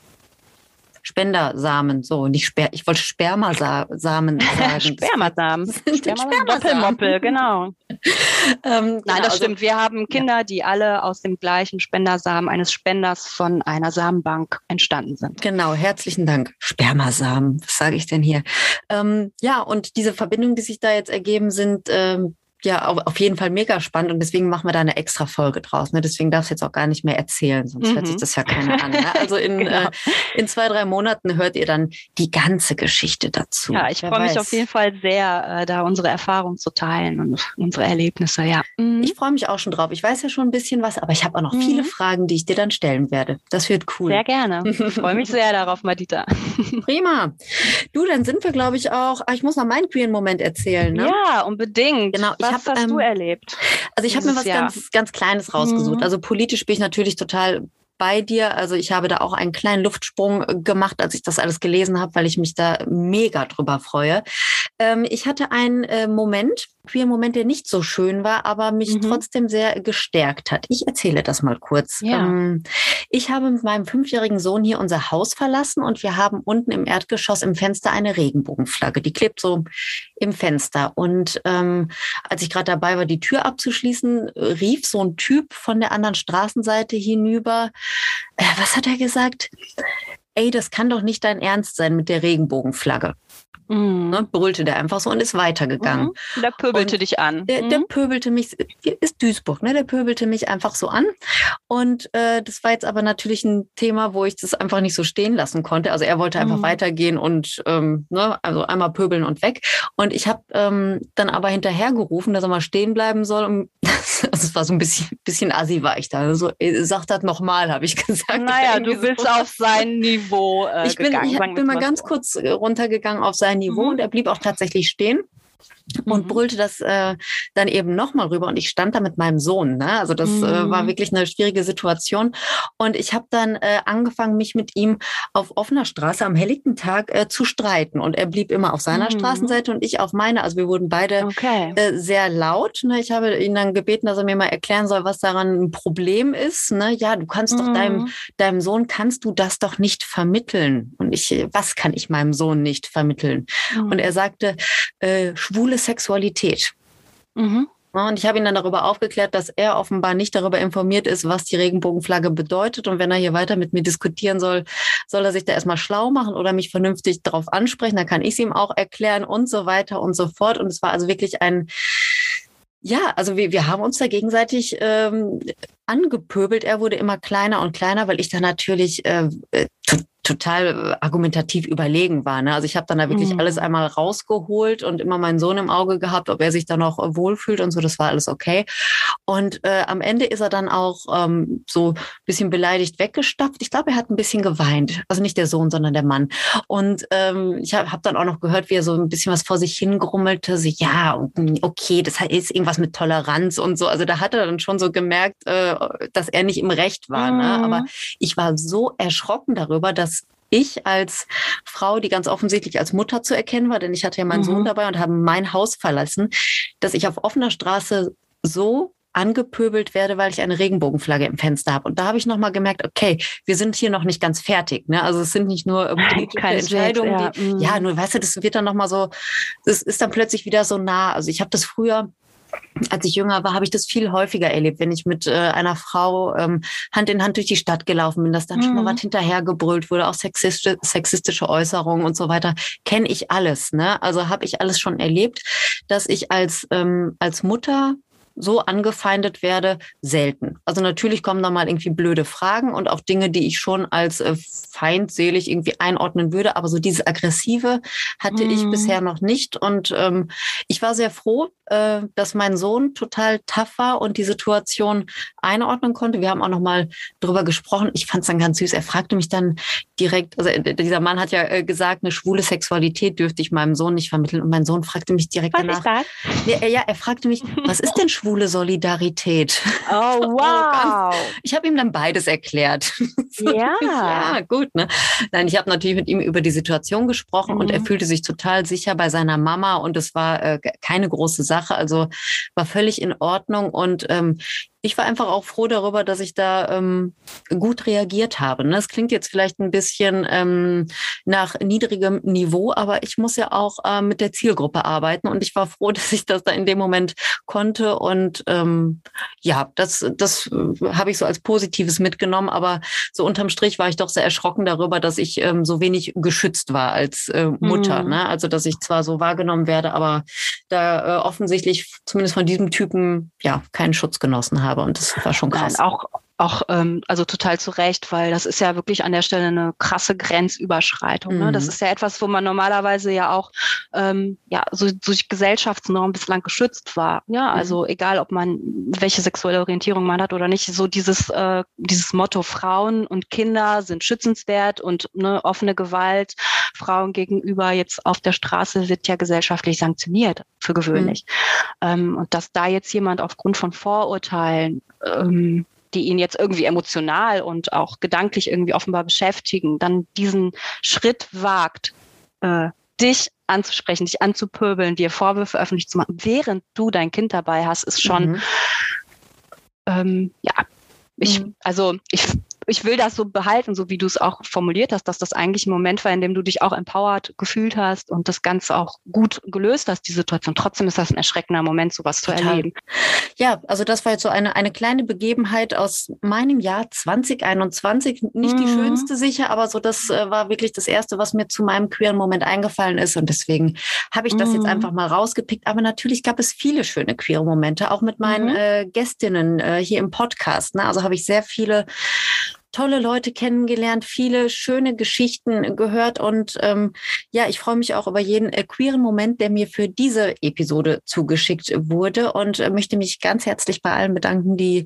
Spendersamen, so nicht Sper ich wollte Spermasamen sagen. Spermasamen. Spermasamen. Doppelmoppel, genau. ähm, Nein, das genau, stimmt. Wir haben Kinder, ja. die alle aus dem gleichen Spendersamen eines Spenders von einer Samenbank entstanden sind. Genau, herzlichen Dank. Spermasamen, was sage ich denn hier? Ähm, ja, und diese Verbindungen, die sich da jetzt ergeben, sind ähm, ja auf jeden Fall mega spannend und deswegen machen wir da eine extra Folge draus. Ne? Deswegen darfst du jetzt auch gar nicht mehr erzählen, sonst mhm. hört sich mhm. das ja keiner an. Ne? Also in, genau. äh, in zwei, drei Monaten hört ihr dann die ganze Geschichte dazu. Ja, ich freue mich auf jeden Fall sehr, äh, da unsere Erfahrungen zu teilen und unsere Erlebnisse, ja. Mhm. Ich freue mich auch schon drauf. Ich weiß ja schon ein bisschen was, aber ich habe auch noch mhm. viele Fragen, die ich dir dann stellen werde. Das wird cool. Sehr gerne. Ich freue mich sehr darauf, Madita. Prima. Du, dann sind wir, glaube ich, auch. Ach, ich muss noch meinen queeren Moment erzählen. Ne? Ja, unbedingt. Genau. Was hab, hast ähm, du erlebt? Also ich habe mir was Jahr? ganz, ganz Kleines rausgesucht. Mhm. Also politisch bin ich natürlich total bei dir. Also ich habe da auch einen kleinen Luftsprung äh, gemacht, als ich das alles gelesen habe, weil ich mich da mega drüber freue. Ähm, ich hatte einen äh, Moment, queer Moment, der nicht so schön war, aber mich mhm. trotzdem sehr gestärkt hat. Ich erzähle das mal kurz. Ja. Ähm, ich habe mit meinem fünfjährigen Sohn hier unser Haus verlassen und wir haben unten im Erdgeschoss im Fenster eine Regenbogenflagge. Die klebt so im Fenster. Und ähm, als ich gerade dabei war, die Tür abzuschließen, rief so ein Typ von der anderen Straßenseite hinüber. Äh, was hat er gesagt? Ey, das kann doch nicht dein Ernst sein mit der Regenbogenflagge. Mhm. Ne, brüllte der einfach so und ist weitergegangen. Mhm. Der pöbelte und dich an. Der, der, mhm. pöbelte mich, ist Duisburg, ne? Der pöbelte mich einfach so an. Und äh, das war jetzt aber natürlich ein Thema, wo ich das einfach nicht so stehen lassen konnte. Also er wollte einfach mhm. weitergehen und ähm, ne, also einmal pöbeln und weg. Und ich habe ähm, dann aber hinterhergerufen, dass er mal stehen bleiben soll. Und das, das war so ein bisschen, bisschen assi war ich da. Also, sag das nochmal, habe ich gesagt. Naja, du bist so. auf sein Niveau äh, ich bin, gegangen. Ich bin mal ganz kurz äh, runtergegangen auf sein Niveau mhm. und er blieb auch tatsächlich stehen. Und Mhm. brüllte das äh, dann eben nochmal rüber und ich stand da mit meinem Sohn. Ne? Also das äh, war Mhm. wirklich eine schwierige Situation und ich habe dann äh, angefangen, mich mit ihm auf offener Straße am helllichten Tag äh, zu streiten und er blieb immer auf seiner Mhm. Straßenseite und ich auf meiner. Also wir wurden beide Okay. äh, sehr laut. Ne? Ich habe ihn dann gebeten, dass er mir mal erklären soll, was daran ein Problem ist. Ne? Ja, du kannst doch deinem, Mhm. deinem Sohn, kannst du das doch nicht vermitteln. Und ich, äh, was kann ich meinem Sohn nicht vermitteln? Und er sagte, äh, schwule Sexualität. Mhm. Und ich habe ihn dann darüber aufgeklärt, dass er offenbar nicht darüber informiert ist, was die Regenbogenflagge bedeutet. Und wenn er hier weiter mit mir diskutieren soll, soll er sich da erstmal schlau machen oder mich vernünftig darauf ansprechen. Dann kann ich es ihm auch erklären und so weiter und so fort. Und es war also wirklich ein, ja, also wir, wir haben uns da gegenseitig ähm, angepöbelt. Er wurde immer kleiner und kleiner, weil ich da natürlich äh, äh, total äh, argumentativ überlegen war. Ne? Also ich habe dann da wirklich Mhm. alles einmal rausgeholt und immer meinen Sohn im Auge gehabt, ob er sich da noch äh, wohlfühlt und so. Das war alles okay. Und äh, am Ende ist er dann auch ähm, so ein bisschen beleidigt weggestapft. Ich glaube, er hat ein bisschen geweint. Also nicht der Sohn, sondern der Mann. Und ähm, ich habe hab dann auch noch gehört, wie er so ein bisschen was vor sich hingrummelte. So, ja, okay, das ist irgendwas mit Toleranz und so. Also da hat er dann schon so gemerkt, äh, dass er nicht im Recht war. Ne? Mhm. Aber ich war so erschrocken darüber, dass ich als Frau, die ganz offensichtlich als Mutter zu erkennen war, denn ich hatte ja meinen Mhm. Sohn dabei und habe mein Haus verlassen, dass ich auf offener Straße so angepöbelt werde, weil ich eine Regenbogenflagge im Fenster habe. Und da habe ich nochmal gemerkt, okay, wir sind hier noch nicht ganz fertig. Ne? Also es sind nicht nur politische Keineswegs, Entscheidungen, ja. die, Mhm. ja, nur weißt du, das wird dann nochmal so, es ist dann plötzlich wieder so nah. Also ich habe das früher als ich jünger war, habe ich das viel häufiger erlebt, wenn ich mit äh, einer Frau ähm, Hand in Hand durch die Stadt gelaufen bin, dass dann schon mal Mhm. was hinterhergebrüllt wurde, auch sexistische, sexistische Äußerungen und so weiter. Kenne ich alles, ne? Also habe ich alles schon erlebt, dass ich als ähm, als Mutter so angefeindet werde, selten. Also natürlich kommen da mal irgendwie blöde Fragen und auch Dinge, die ich schon als äh, feindselig irgendwie einordnen würde. Aber so dieses Aggressive hatte ich Mhm. bisher noch nicht. Und ähm, ich war sehr froh, äh, dass mein Sohn total tough war und die Situation einordnen konnte. Wir haben auch noch mal drüber gesprochen. Ich fand es dann ganz süß. Er fragte mich dann direkt, also äh, dieser Mann hat ja äh, gesagt, eine schwule Sexualität dürfte ich meinem Sohn nicht vermitteln. Und mein Sohn fragte mich direkt Was danach. ist das? Äh, ja, er fragte mich, was ist denn schwule Solidarität? Oh, wow. Ich habe ihm dann beides erklärt. Ja. ja, gut. Ne? Nein, ich habe natürlich mit ihm über die Situation gesprochen und er Mhm. fühlte sich total sicher bei seiner Mama und es war äh, keine große Sache, also war völlig in Ordnung und ähm, ich war einfach auch froh darüber, dass ich da ähm, gut reagiert habe. Ne? Es klingt jetzt vielleicht ein bisschen ähm, nach niedrigem Niveau, aber ich muss ja auch äh, mit der Zielgruppe arbeiten und ich war froh, dass ich das da in dem Moment konnte und ähm, ja, das, das äh, habe ich so als Positives mitgenommen, aber so unterm Strich war ich doch sehr erschrocken darüber, dass ich ähm, so wenig geschützt war als äh, Mutter. Mhm. Ne? Also, dass ich zwar so wahrgenommen werde, aber da äh, offensichtlich zumindest von diesem Typen ja keinen Schutz genossen habe und das war schon krass. Nein, auch, auch ähm, also total zu Recht, weil das ist ja wirklich an der Stelle eine krasse Grenzüberschreitung. Ne? Das Mhm. ist ja etwas, wo man normalerweise ja auch ähm, ja, so durch Gesellschaftsnormen bislang geschützt war. Ja, Mhm. also egal, ob man welche sexuelle Orientierung man hat oder nicht, so dieses, äh, dieses Motto Frauen und Kinder sind schützenswert und ne, offene Gewalt Frauen gegenüber jetzt auf der Straße wird ja gesellschaftlich sanktioniert, für gewöhnlich. Ähm, und dass da jetzt jemand aufgrund von Vorurteilen ähm, die ihn jetzt irgendwie emotional und auch gedanklich irgendwie offenbar beschäftigen, dann diesen Schritt wagt, äh, dich anzusprechen, dich anzupöbeln, dir Vorwürfe öffentlich zu machen, während du dein Kind dabei hast, ist schon, Mhm. ähm, ja, ich, Mhm. also ich, ich will das so behalten, so wie du es auch formuliert hast, dass das eigentlich ein Moment war, in dem du dich auch empowered gefühlt hast und das Ganze auch gut gelöst hast, die Situation. Trotzdem ist das ein erschreckender Moment, sowas zu Total. erleben. Ja, also das war jetzt so eine, eine kleine Begebenheit aus meinem Jahr 2021. Nicht die Mhm. schönste sicher, aber so das äh, war wirklich das Erste, was mir zu meinem queeren Moment eingefallen ist. Und deswegen habe ich das jetzt Mhm. einfach mal rausgepickt. Aber natürlich gab es viele schöne queere Momente, auch mit meinen Mhm. äh, Gästinnen äh, hier im Podcast. Ne? Also habe ich sehr viele tolle Leute kennengelernt, viele schöne Geschichten gehört und ähm, ja, ich freue mich auch über jeden äh, queeren Moment, der mir für diese Episode zugeschickt wurde und äh, möchte mich ganz herzlich bei allen bedanken, die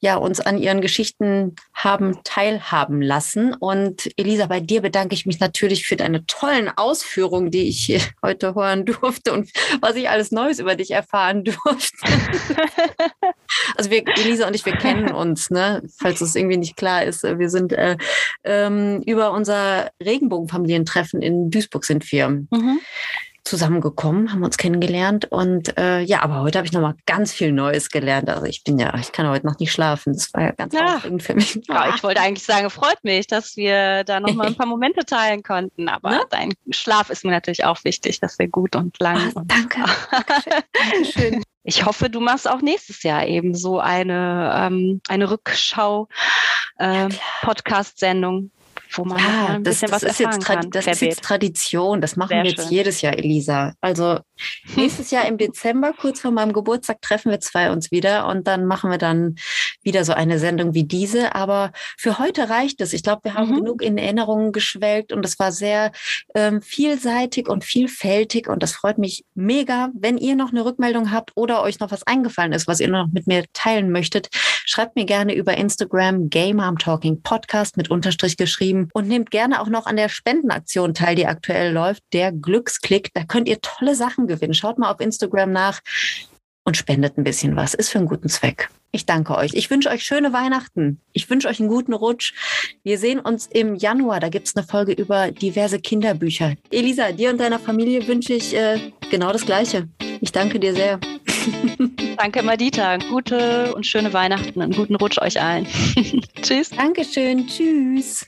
ja uns an ihren Geschichten haben teilhaben lassen. Und Elisa, bei dir bedanke ich mich natürlich für deine tollen Ausführungen, die ich hier heute hören durfte und was ich alles Neues über dich erfahren durfte. also wir, Elisa und ich, wir kennen uns, ne? Falls es irgendwie nicht klar ist. Wir sind äh, ähm, über unser Regenbogenfamilientreffen in Duisburg sind wir. Mhm zusammengekommen, haben uns kennengelernt und äh, ja, aber heute habe ich noch mal ganz viel Neues gelernt. Also ich bin ja, ich kann heute noch nicht schlafen. Das war ja ganz ja. aufregend für mich. Ja, ich wollte eigentlich sagen, freut mich, dass wir da noch mal ein paar Momente teilen konnten. Aber ne? dein Schlaf ist mir natürlich auch wichtig, dass wir gut und lang. Oh, danke. Dankeschön. Dankeschön. Ich hoffe, du machst auch nächstes Jahr eben so eine, ähm, eine Rückschau äh, Podcast-Sendung wo man ja, ein das, bisschen das was ist jetzt kann. Das ist jetzt Tradition. Das machen Sehr wir jetzt schön. jedes Jahr, Elisa. Also nächstes Jahr im Dezember, kurz vor meinem Geburtstag, treffen wir zwei uns wieder und dann machen wir dann wieder so eine Sendung wie diese. Aber für heute reicht es. Ich glaube, wir haben mhm. genug in Erinnerungen geschwelgt und es war sehr ähm, vielseitig und vielfältig und das freut mich mega. Wenn ihr noch eine Rückmeldung habt oder euch noch was eingefallen ist, was ihr noch mit mir teilen möchtet, schreibt mir gerne über Instagram Game Arm Talking Podcast mit Unterstrich geschrieben und nehmt gerne auch noch an der Spendenaktion teil, die aktuell läuft, der Glücksklick. Da könnt ihr tolle Sachen gewinnen. Schaut mal auf Instagram nach und spendet ein bisschen was. Ist für einen guten Zweck. Ich danke euch. Ich wünsche euch schöne Weihnachten. Ich wünsche euch einen guten Rutsch. Wir sehen uns im Januar. Da gibt es eine Folge über diverse Kinderbücher. Elisa, dir und deiner Familie wünsche ich äh, genau das Gleiche. Ich danke dir sehr. danke, Madita. Gute und schöne Weihnachten. Einen guten Rutsch euch allen. Tschüss. Dankeschön. Tschüss.